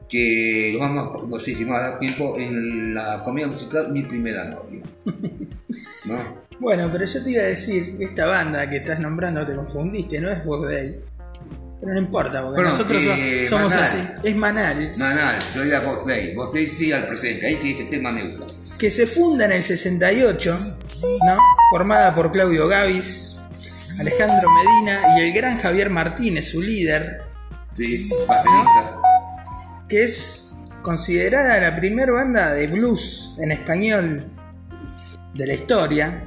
que lo vamos, no sé si me va a dar tiempo en la comedia musical Mi Primera Novia. [laughs] ¿No? Bueno, pero yo te iba a decir, esta banda que estás nombrando te confundiste, no es Work Day. Pero no importa, porque Bueno, nosotros so- eh, somos Manal. así. Es Manal, Manal, yo era Vos Day. Vos Day sí al presente, ahí sí ese tema me gusta. Que se funda en el 68, ¿no? Formada por Claudio Gavis, Alejandro Medina y el gran Javier Martínez, su líder, Sí, que es considerada la primera banda de blues en español de la historia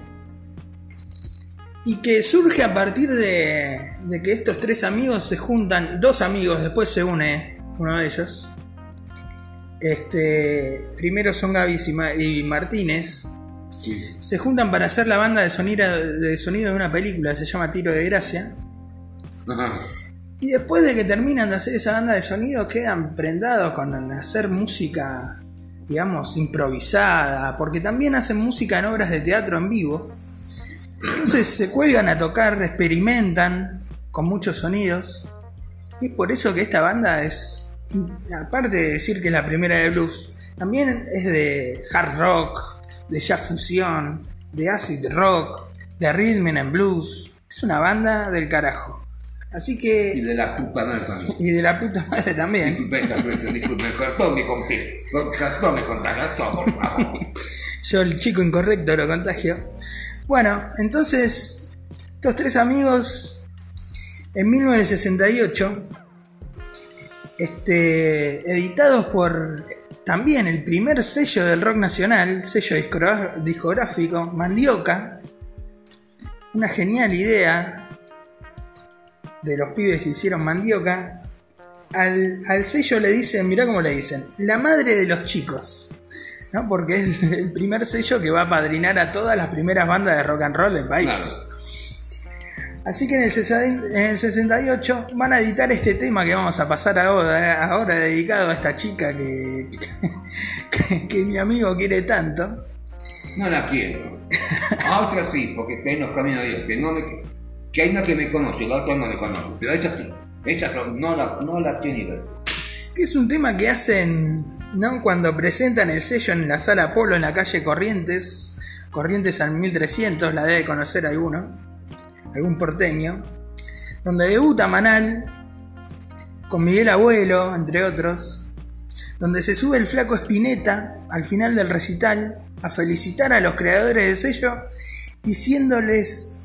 y que surge a partir de, de que estos tres amigos se juntan, dos amigos, después se une uno de ellos, Este, primero son Gavis y, Ma- y Martínez. Se juntan para hacer la banda de sonido, de sonido de una película, se llama Tiro de Gracia. Ajá. Y después de que terminan de hacer esa banda de sonido, quedan prendados con hacer música, digamos, improvisada, porque también hacen música en obras de teatro en vivo. Entonces se cuelgan a tocar, experimentan con muchos sonidos. Y es por eso que esta banda es, aparte de decir que es la primera de blues, también es de hard rock, de jazz fusión, de acid rock, de rhythm and blues. Es una banda del carajo. Así Y que... de la puta madre también. Y de la puta madre también. Disculpe esa expresión, disculpe. Gastón me conté. Gastón me contá, Gastón, por favor. Yo el chico incorrecto lo contagio. Bueno, entonces, estos tres amigos, en 1968, este, editados por también el primer sello del rock nacional, sello discográfico, Mandioca, una genial idea de los pibes que hicieron Mandioca, al, al sello le dicen, mirá cómo le dicen, la madre de los chicos. ¿no? Porque es el primer sello que va a padrinar a todas las primeras bandas de rock and roll del país. Así que en el, sesen- en el 68 van a editar este tema que vamos a pasar ahora, ahora dedicado a esta chica que, [laughs] que, que mi amigo quiere tanto. No la quiero. A otra sí, porque está en los caminos de Dios. Que, no me, que hay una que me conoce, la otra no me conoce. Pero esta sí. Esta no la, no la tiene. Que es un tema que hacen ¿no? cuando presentan el sello en la sala Polo en la calle Corrientes. Corrientes al 1300, la debe conocer alguno. Algún porteño. Donde debuta Manal. Con Miguel Abuelo, entre otros. Donde se sube el flaco Espineta al final del recital a felicitar a los creadores del sello, diciéndoles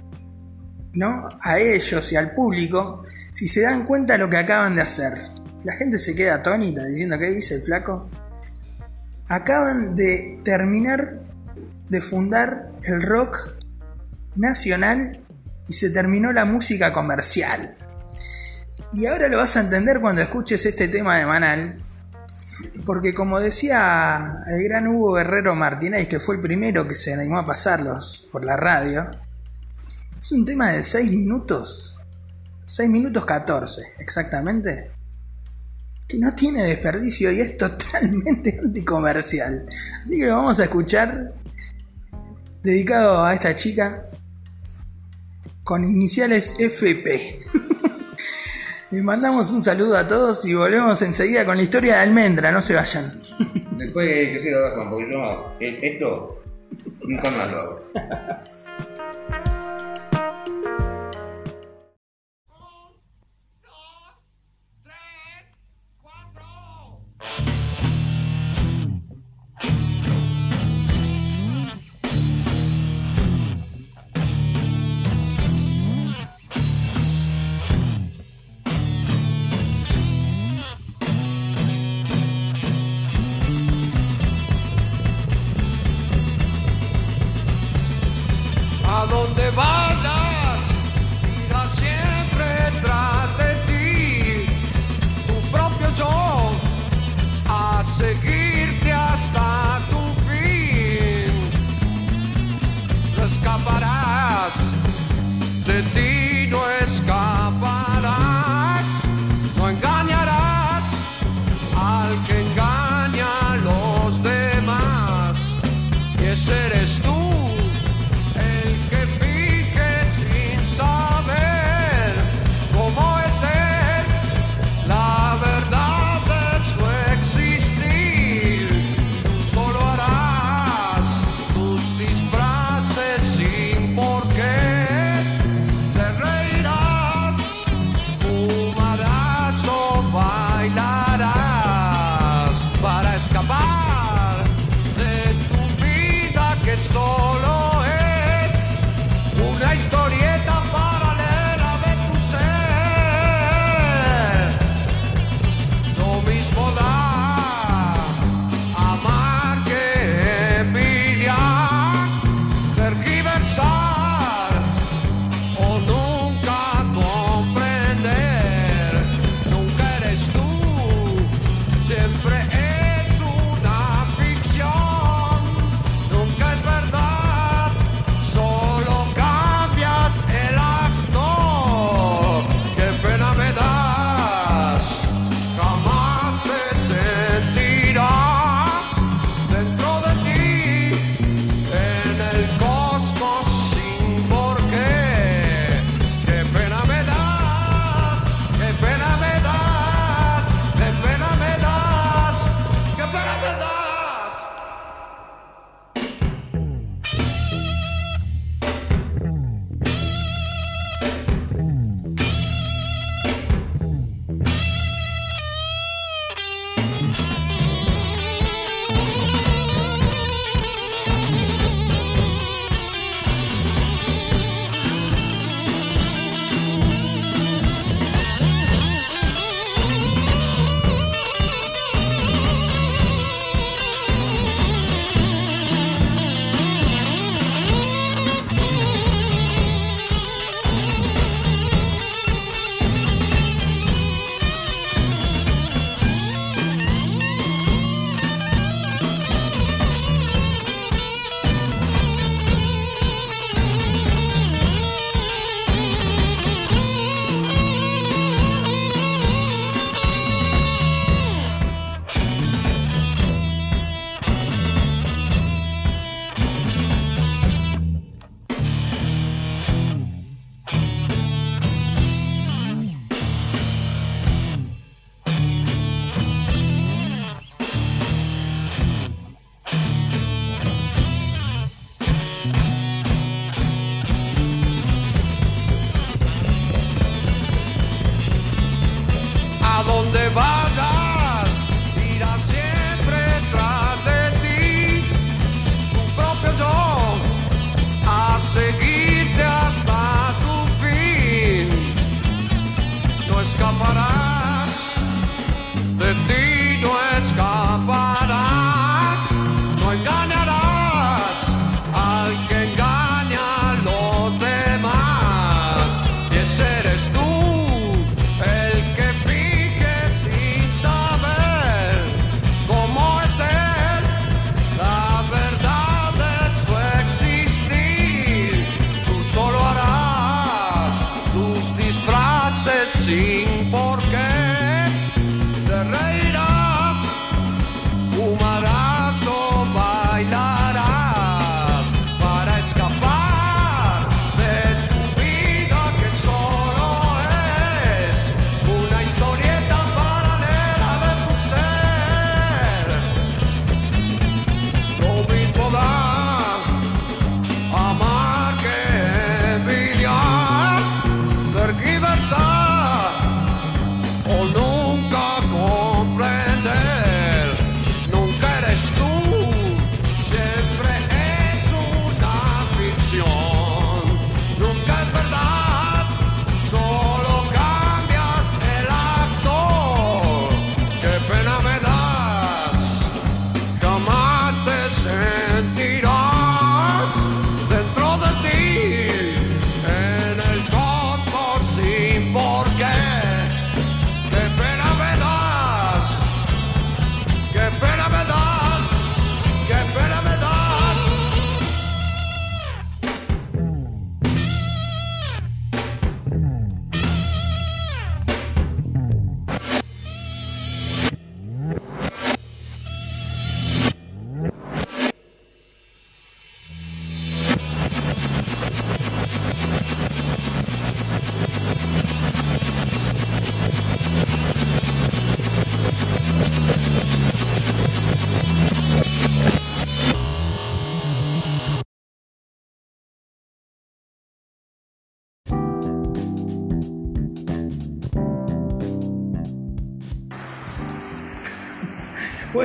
¿no? a ellos y al público si se dan cuenta de lo que acaban de hacer. La gente se queda atónita diciendo ¿qué dice el flaco? Acaban de terminar de fundar el rock nacional y se terminó la música comercial. Y ahora lo vas a entender cuando escuches este tema de Manal. Porque como decía el gran Hugo Guerrero Martínez, que fue el primero que se animó a pasarlos por la radio, es un tema de 6 minutos. 6 minutos 14, exactamente. Que no tiene desperdicio y es totalmente [laughs] anticomercial. Así que lo vamos a escuchar. Dedicado a esta chica. Con iniciales FP. Les [laughs] mandamos un saludo a todos y volvemos enseguida con la historia de Almendra, no se vayan. Después que siga Gastón, porque yo eh, esto nunca más lo hago. [laughs]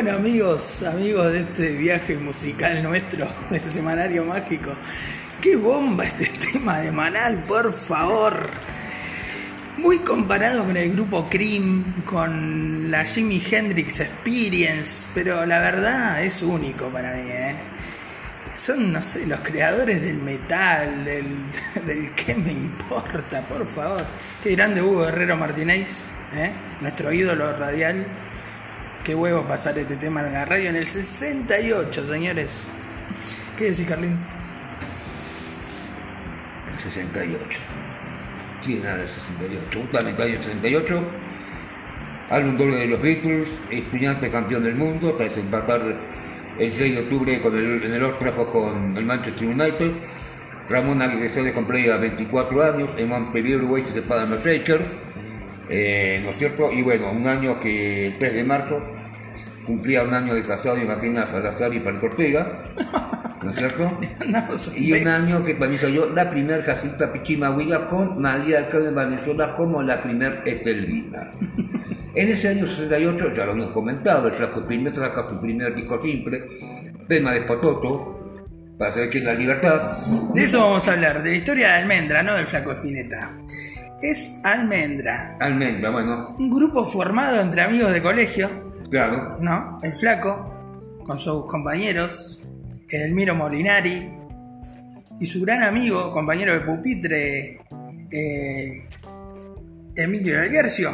Bueno amigos, amigos de este viaje musical nuestro [laughs] del Semanario Mágico, qué bomba este [laughs] tema de Manal, por favor. Muy comparado con el grupo Cream, con la Jimi Hendrix Experience, pero la verdad es único para mí, ¿eh? Son, no sé, los creadores del metal, del, [laughs] del que me importa, por favor. Qué grande Hugo Guerrero Martínez, ¿eh? nuestro ídolo radial. Qué huevo pasar este tema en la radio en el 68, señores. ¿Qué decís, Carlín? 68. ¿Quién era el 68? Justamente año 68. Álbum doble de los Beatles, estudiante campeón del mundo, tras empatar el 6 de octubre con el, en el Trafford con el Manchester United. Ramón Aguirre de cumplía 24 años, en Montpellier, Uruguay se separan los Rangers. Eh, ¿No es cierto? Y bueno, un año que el 3 de marzo cumplía un año de casado, imagina Salazar y Franco Ortega, ¿no es cierto? [laughs] No, Y un año que salió la primer Jacinta Pichimahuiga con María del Carmen Valenzuela como la primer Estelvina. En ese año 68, ya lo hemos comentado, el Flaco Espineta saca su primer disco simple, tema de Pototo, para saber qué es la libertad. De eso vamos a hablar, de la historia de Almendra, no del Flaco Espineta. Es Almendra, Almendra, bueno, un grupo formado entre amigos de colegio, claro, ¿no? El Flaco, con sus compañeros, Edelmiro Molinari, y su gran amigo, compañero de pupitre, eh, Emilio del Guercio.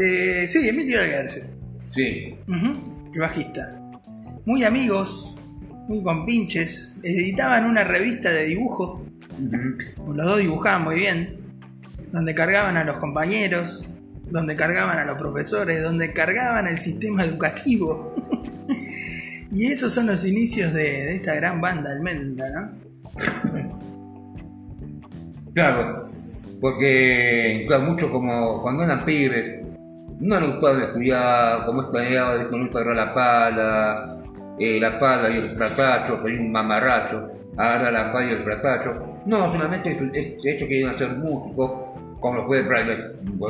Eh, sí, Emilio del Guercio. sí, el bajista. Muy amigos, muy compinches. Editaban una revista de dibujo. Los dos dibujaban muy bien. Donde cargaban a los compañeros, donde cargaban a los profesores, donde cargaban el sistema educativo. [laughs] y esos son los inicios de, esta gran banda Almendra, ¿no? claro, porque, claro, mucho como cuando eran pibes, no les gustaba estudiar, como esta idea de que no agarrar la pala, eh, la pala y el fratacho, soy un mamarracho, agarra la pala y el fratacho. No, solamente eso, es- ellos querían ser músicos, como fue, por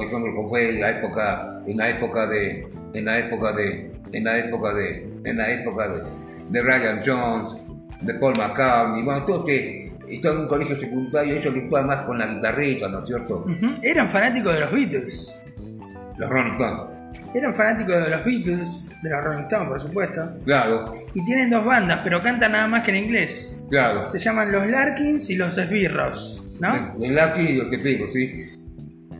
ejemplo, como fue en la época, en la época de, en la época de, en la época de, en la época de, de Ryan Jones, de Paul McCartney, bueno, todos que estaban en un colegio secundario, ellos les gustaban más con la guitarrita, ¿no es cierto? Eran fanáticos de los Beatles. Los Rolling Stones. Eran fanáticos de los Beatles, de los Rolling Stones, por supuesto. Claro, Y tienen dos bandas, pero cantan nada más que en inglés. claro. Se llaman los Larkins y los Esbirros, ¿no? El Lucky y los digo, sí.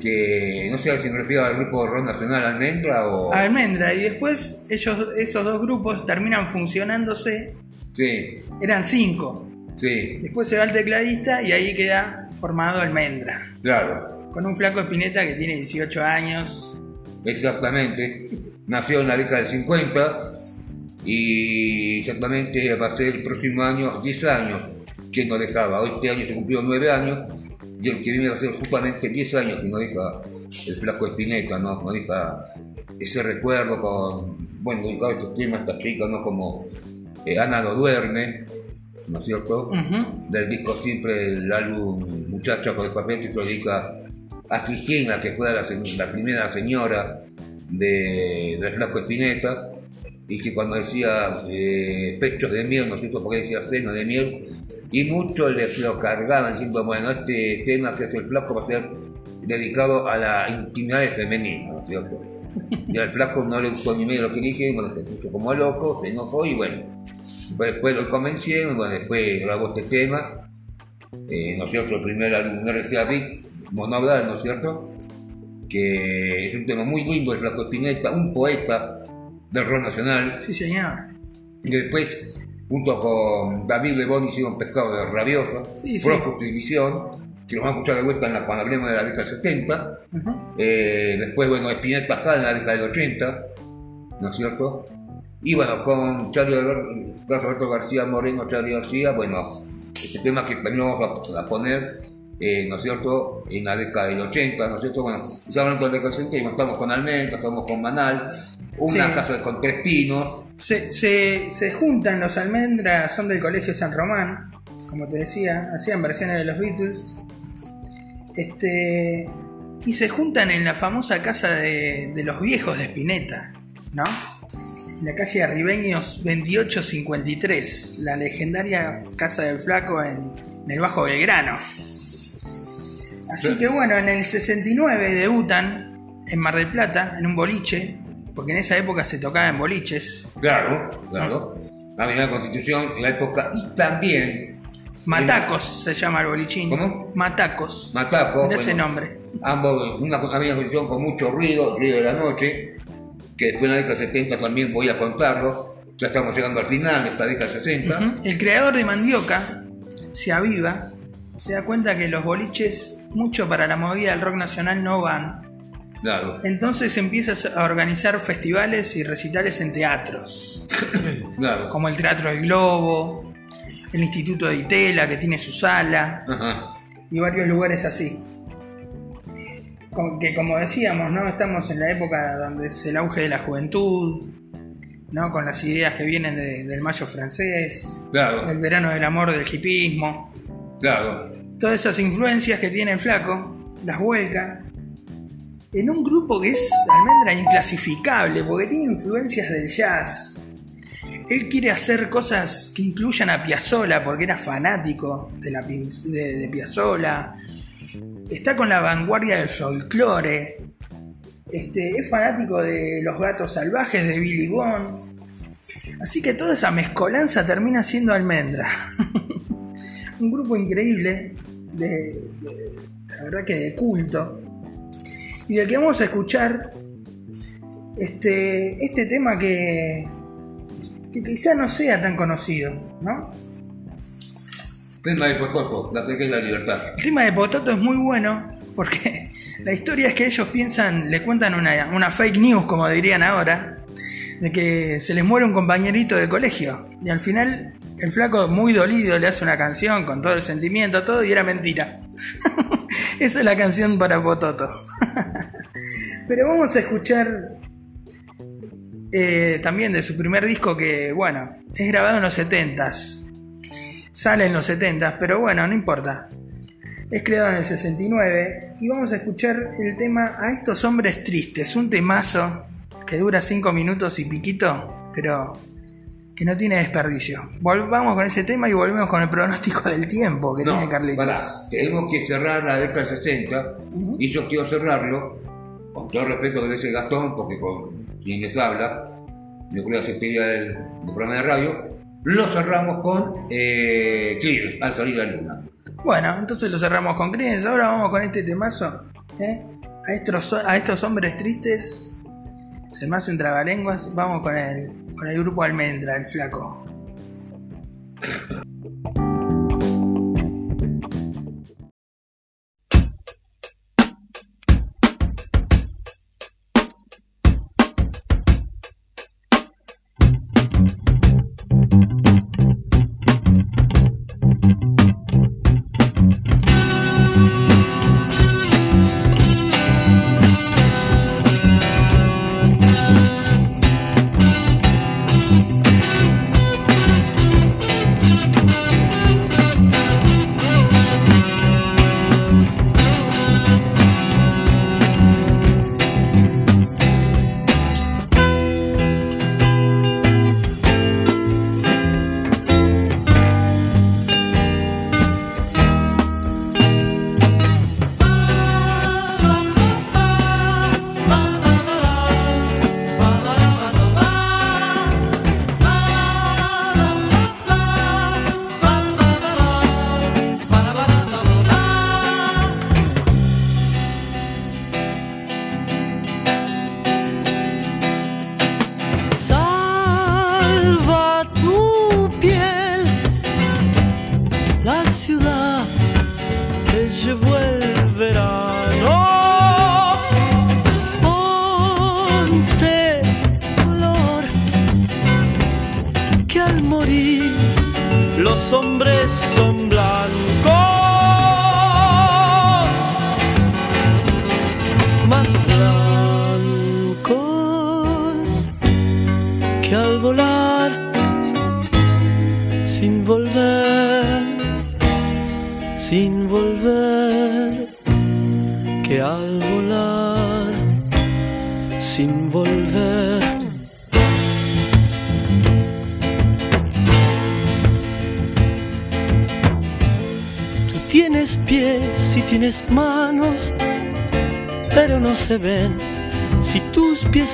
Que no sé si me refiero al grupo rock nacional Almendra o. Almendra, y después ellos, esos dos grupos terminan funcionándose. Sí, Eran cinco. sí, Después se va el tecladista y ahí queda formado Almendra. claro. Con un flaco Espineta que tiene 18 años. Exactamente. Nació en la década del 50 y exactamente va a ser el próximo año 10 años que no dejaba. Este año se cumplió 9 años que viene a ser justamente 10 años que no deja el flaco Espineta, ¿no? No deja ese recuerdo con, bueno, dedicado a estos temas, estas chicas, ¿no? Como eh, Ana no duerme, ¿no es cierto? Del disco siempre el álbum Muchacha con el papel que se lo dedica a Cristina, que fue la, la primera señora de, del Flaco Espineta, y que cuando decía eh, pechos de miel, no sé por qué decía seno de miel, y muchos les lo cargaban diciendo, bueno, este tema que es el Flaco va a ser dedicado a la intimidad femenina, ¿no es cierto? [laughs] Y al Flaco no le gustó ni medio lo que dije, bueno, se puso como loco, se enojó y bueno, después lo convencieron, bueno, después grabó este tema, eh, ¿no es cierto? El primer álbum de RCA Big, Monodal, ¿no es cierto? Que es un tema muy lindo, el Flaco Espineta, un poeta del rock nacional, Sí, señor. y después, junto con David Lebón, hicieron Pescado de Rabioso, Sí, sí. Que lo vamos a escuchar de vuelta en la, cuando hablemos de la década del 70, Ujú. eh, después, bueno, Espineta Pascal en la década del 80, ¿no es cierto? Y bueno, con Charlie Alberto, Roberto García Moreno, Charlie García, bueno, este tema que también vamos a, a poner, eh, ¿no es cierto?, en la década del 80, ¿no es cierto? Bueno, ya hablando de la década del 70, y estamos con Almendra, estamos con Manal, una Sí. casa con tres pinos, Se, se, se juntan los almendras, son del Colegio San Román, como te decía, hacían versiones de los Beatles. Este, y se juntan en la famosa casa de, de los viejos de Spinetta, ¿no? en la calle Arribeños 2853, la legendaria Casa del Flaco en, en el Bajo Belgrano. Así que bueno, en el 69 debutan en Mar del Plata, en un boliche, porque en esa época se tocaba en boliches. Claro, claro. La misma constitución en la época y también Matacos se llama el bolichín. ¿Cómo? Matacos. Mataco. De ese bueno, nombre. Ambos, una, una misma constitución con mucho ruido, ruido de la noche, que después en la década 70 también voy a contarlo. Ya estamos llegando al final de esta década 60. Ujú. El creador de Mandioca se aviva, se da cuenta que los boliches, mucho para la movida del rock nacional, no van. Claro, Entonces empieza a organizar festivales y recitales en teatros, [coughs] claro. como el Teatro del Globo, el Instituto de Itela, que tiene su sala, Ajá. y varios lugares así. Que como decíamos, ¿no? Estamos en la época donde es el auge de la juventud, ¿no? Con las ideas que vienen de- del mayo francés, Claro, el verano del amor, del hipismo. Claro. Todas esas influencias que tiene flaco, las vuelca en un grupo que es almendra inclasificable, porque tiene influencias del jazz. Él quiere hacer cosas que incluyan a Piazzolla, porque era fanático de, la, de, Piazzolla. Está con la vanguardia del folclore. Este, es fanático de los gatos salvajes de Billy Bond. Así que toda esa mezcolanza termina siendo almendra. [laughs] un grupo increíble, de, de- la verdad que de culto, y del que vamos a escuchar este, este tema que, que quizá no sea tan conocido, ¿no? Tema de Potoco, la fe que es la libertad. El tema de Pototo es muy bueno porque [laughs] la historia es que ellos piensan, le cuentan una, una fake news, como dirían ahora, de que se les muere un compañerito de colegio. Y al final el flaco, muy dolido, le hace una canción con todo el sentimiento, todo, y era mentira. [laughs] Esa es la canción para Pototo. [laughs] Pero vamos a escuchar eh, también de su primer disco que, bueno, es grabado en los 70s. Sale en los 70s, pero bueno, no importa. Es creado en el 69 y vamos a escuchar el tema A estos hombres tristes, un temazo que dura 5 minutos y piquito, pero que no tiene desperdicio. Volvamos con ese tema y volvemos con el pronóstico del tiempo que tiene Carlitos. pará, tenemos que cerrar la década del 60 y yo quiero cerrarlo con todo el respeto que dice Gastón, porque con quien les habla, creo que la del, del programa de radio, lo cerramos con eh, Clear, al salir la luna. Bueno, entonces lo cerramos con Creedence. Ahora vamos con este temazo. ¿eh? A, estos, a estos hombres tristes, se me hace un trabalenguas. Vamos con el, con el grupo Almendra, el flaco.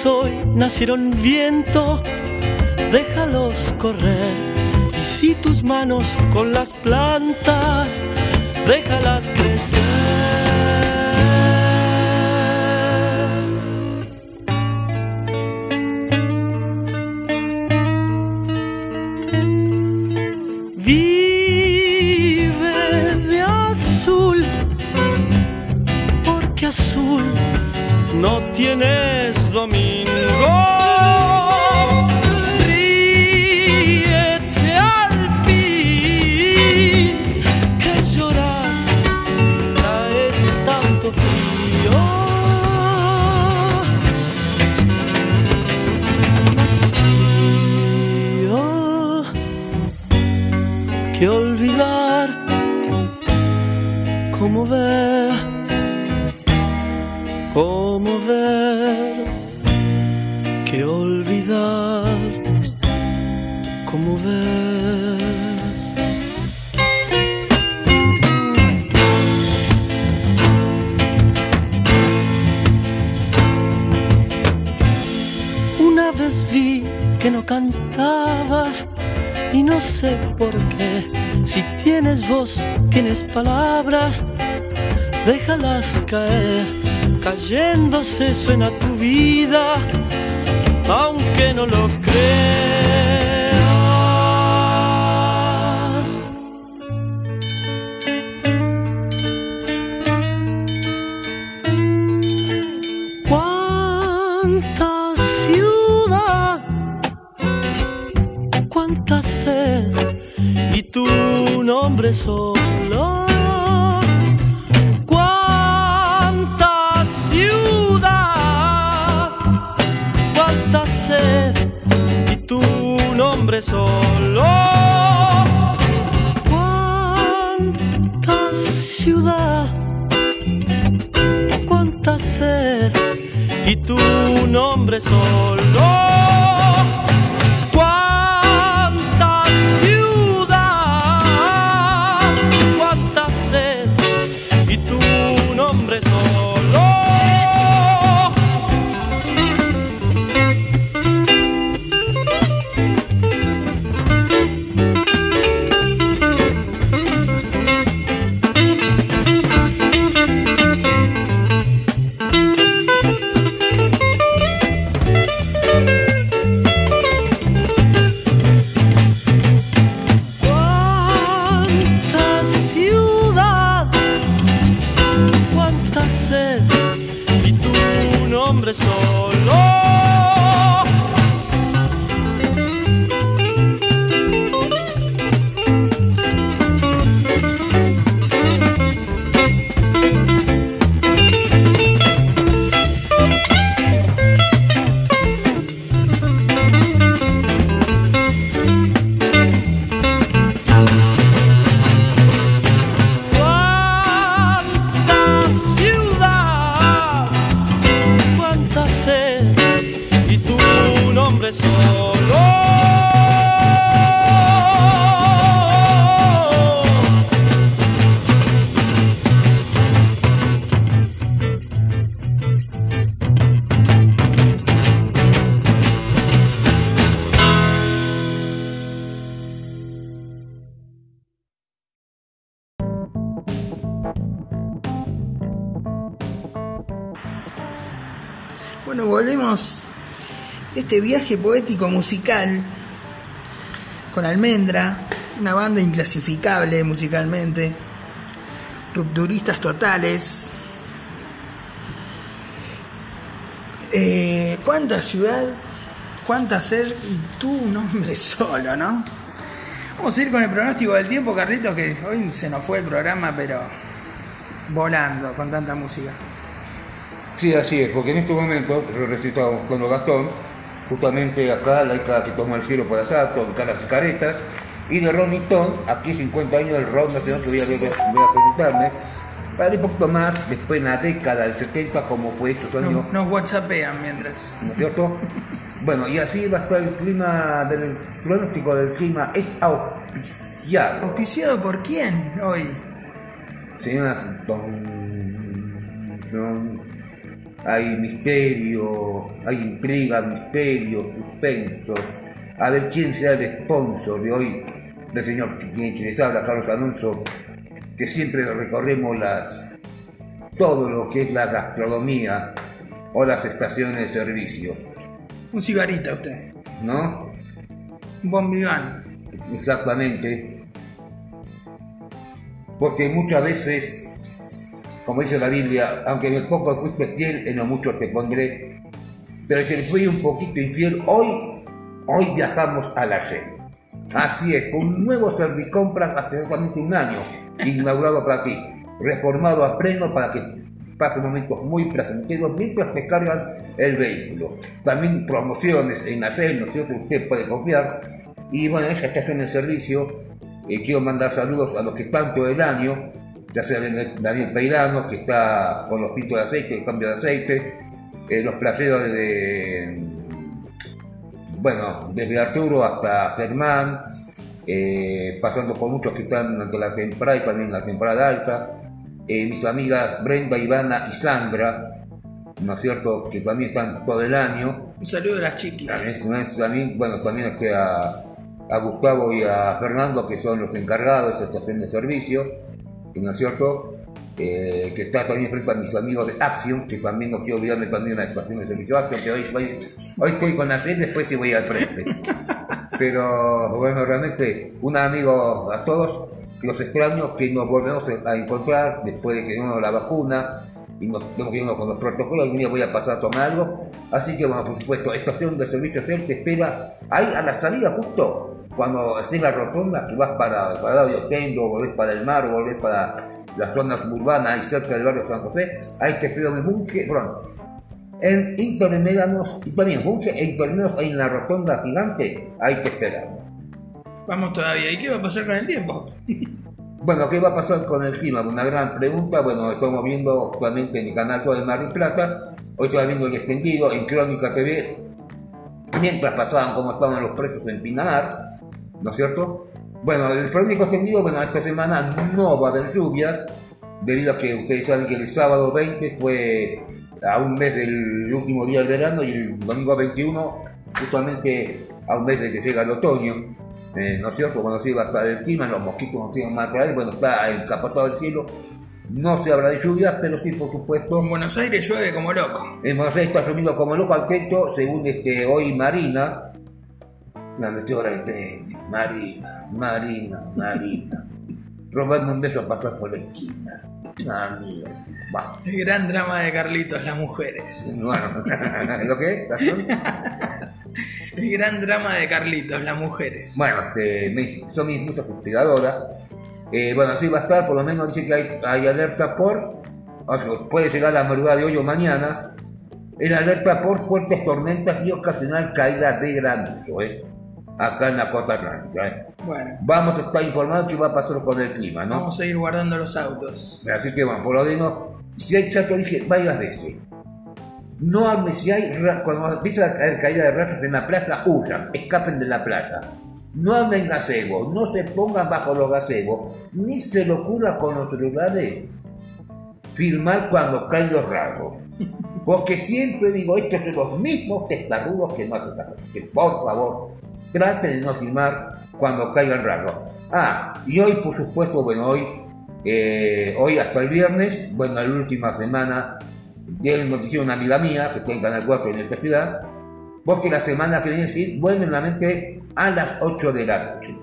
Hoy nacieron viento, déjalos correr. Y si tus manos con las plantas, déjalas crecer. Déjalas caer. Cayéndose suena poético musical con Almendra, una banda inclasificable musicalmente, rupturistas totales. Eh, ¿Cuánta ciudad? ¿Cuánta sed? Y tu nombre [laughs] solo, ¿no? Vamos a ir con el pronóstico del tiempo, Carlito, que hoy se nos fue el programa, pero volando con tanta música. Sí, así es, porque en este momento lo recitamos con Gastón, justamente acá la hija que tomó el cielo por asalto, en caras y caretas, y de Ronnie Stone, aquí 50 años del rock nacional que voy a, voy preguntarme, para un poquito más, después en la década del 70, como fue esos años, Nos, nos whatsappean mientras. ¿no es cierto? [laughs] Bueno, y así va a estar el clima, del pronóstico del clima es auspiciado. ¿Auspiciado por quién hoy? señoras son- hay misterio, hay intriga, misterio, suspenso. A ver quién será el sponsor de hoy del señor que les habla, Carlos Alonso, que siempre recorremos las todo lo que es la gastronomía o las estaciones de servicio, Un cigarita usted. ¿no? Un bombiván. Exactamente. Porque muchas veces, como dice la Biblia, aunque me poco fuiste fiel, en lo mucho te pondré. Pero si le fui un poquito infiel, hoy, hoy viajamos a la sed. Así es, con un nuevo Servicompras hace exactamente un año, inaugurado para ti, reformado a pleno para que pasen momentos muy placenteros mientras te cargan el vehículo. También promociones en la sed, ¿no es cierto? Usted puede confiar. Y bueno, esa estación de servicio, eh, quiero mandar saludos a los que todo el año, ya sea Daniel Peirano, que está con los pitos de aceite, el cambio de aceite, eh, los placeros de, bueno, desde Arturo hasta Germán, eh, pasando por muchos que están durante la temporada y también la temporada alta, eh, mis amigas Brenda, Ivana y Sandra, ¿no es cierto?, que también están todo el año, Un saludo a las chiquis. también, ¿no es? También, bueno, también este, a, a Gustavo y a Fernando, que son los encargados de esta estación de servicio, ¿no es cierto? Eh, que está también frente a mis amigos de Action, que también no quiero olvidarme también de la estación de servicio Action, que hoy, hoy, hoy estoy con la fe, después sí voy al frente. Pero bueno, realmente un amigo a todos, los extraños que nos volvemos a encontrar después de que uno la vacuna y nos tenemos que irnos con los protocolos, algún día voy a pasar a tomar algo. Así que bueno, por supuesto, estación de servicio Shell te espera ahí a la salida justo, cuando en la rotonda, que vas para, para el lado de Otendo, volvés para el mar, volvés para las zonas urbanas ahí cerca del barrio San José, ahí te espero en Bunge, perdón, en Intermédanos, y también Bunge e Intermédanos en la rotonda gigante, ahí te esperamos. Vamos todavía. ¿Y qué va a pasar con el tiempo? [laughs] Bueno, ¿qué va a pasar con el clima? Una gran pregunta. Bueno, estamos viendo actualmente en el canal todo de Mar del Plata. Hoy estaba viendo el extendido en Crónica TV. Mientras pasaban cómo estaban los precios en Pinamar. ¿No es cierto? Bueno, el pronóstico extendido, bueno, esta semana no va a haber lluvias. Debido a que ustedes saben que el sábado 20 fue a un mes del último día del verano y el domingo 21 justamente a un mes de que llega el otoño. Eh, ¿no es cierto? Cuando se iba a estar el clima, los mosquitos no tienen más que ver, bueno, está encapotado el cielo, no se habla de lluvias, pero sí, por supuesto, En Buenos Aires llueve como loco. en Buenos Aires está sumido como loco al según este, hoy Marina, la meteora de tenis, Marina, Marina, Marina, robarme un beso a pasar por la esquina. Ah, mierda. Va. El gran drama de Carlitos, las mujeres. Bueno, [laughs] ¿lo qué? El gran drama de Carlitos, las mujeres. Bueno, este, son mis musas inspiradoras. Eh, bueno, así va a estar, por lo menos dice que hay, hay alerta por, o sea, puede llegar la madrugada de hoy o mañana, el alerta por fuertes tormentas y ocasional caída de granizo, ¿eh? Acá en la costa atlántica. ¿eh? Bueno, Vamos a estar informados qué va a pasar con el clima, ¿no? vamos a ir guardando los autos. Así que bueno, por lo menos, si hay, ya te dije varias veces, no hables si hay, cuando empieza a caer caída de rayos en la playa, huyan, escapen de la playa. No hablen gazebo, no se pongan bajo los gazebos, ni se le ocurra con los celulares filmar cuando caen los rayos. Porque siempre digo, estos son los mismos testarudos que no hacen caso. Que por favor, traten de no filmar cuando caigan rayos. Ah, y hoy, por supuesto, bueno, hoy, eh, hoy hasta el viernes, bueno, la última semana, dieron noticia a una amiga mía que está en Canal 4 en esta ciudad, porque la semana que viene sí, vuelven nuevamente a las 8 de la noche.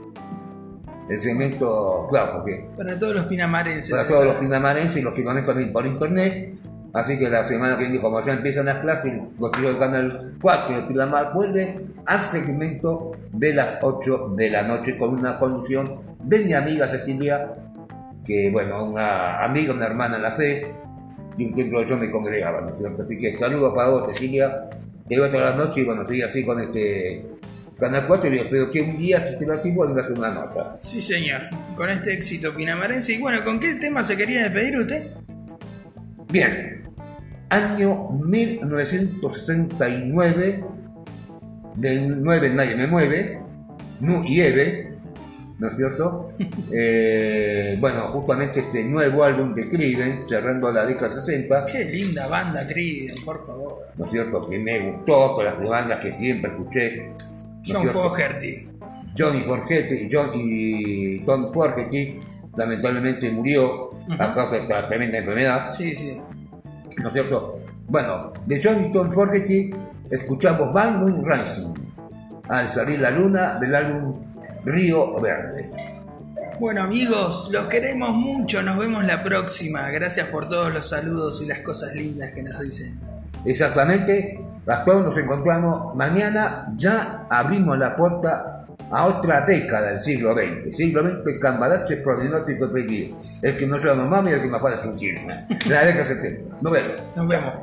El segmento, claro, porque Para todos los pinamarenses. para todos los pinamarenses y los que conectan por internet. Así que la semana que viene, como ya empiezan las clases, los chicos del canal 4 de Pinamar vuelven al segmento de las 8 de la noche con una conducción de mi amiga Cecilia, que bueno, una amiga, una hermana en la fe, y un tiempo yo me congregaba, ¿no es cierto? Así que saludos para vos, Cecilia, que va toda la noche y bueno, sigue así con este canal 4 y espero que un día, si te da tiempo, hagas una nota. Sí, señor. Con este éxito pinamarense. Y bueno, ¿con qué tema se quería despedir usted? Bien, año 1969, del 9 nadie me mueve, Nu y Eve, ¿no es cierto? [laughs] Eh, bueno, justamente este nuevo álbum de Creedence, cerrando la década 60, Qué linda banda, Creedence, por favor. ¿no es cierto? Que me gustó, con las bandas que siempre escuché. ¿no es John? Fogerty. Johnny Forgetti, John y Tom Forgetti, lamentablemente murió a causa de esta tremenda enfermedad, Sí, sí. ¿no es cierto? Bueno, de Johnny y Tom Forgetti escuchamos Band Moon Rising, al salir la luna del álbum Río Verde. Bueno amigos, los queremos mucho, nos vemos la próxima. Gracias por todos los saludos y las cosas lindas que nos dicen. Exactamente, todos nos encontramos mañana, ya abrimos la puerta a otra década del siglo XX. Siglo XX, Cambalache, Prodinótico y Pequín. El que no nos mami y el que nos para su chisme. La década 70. Nos vemos. Nos vemos.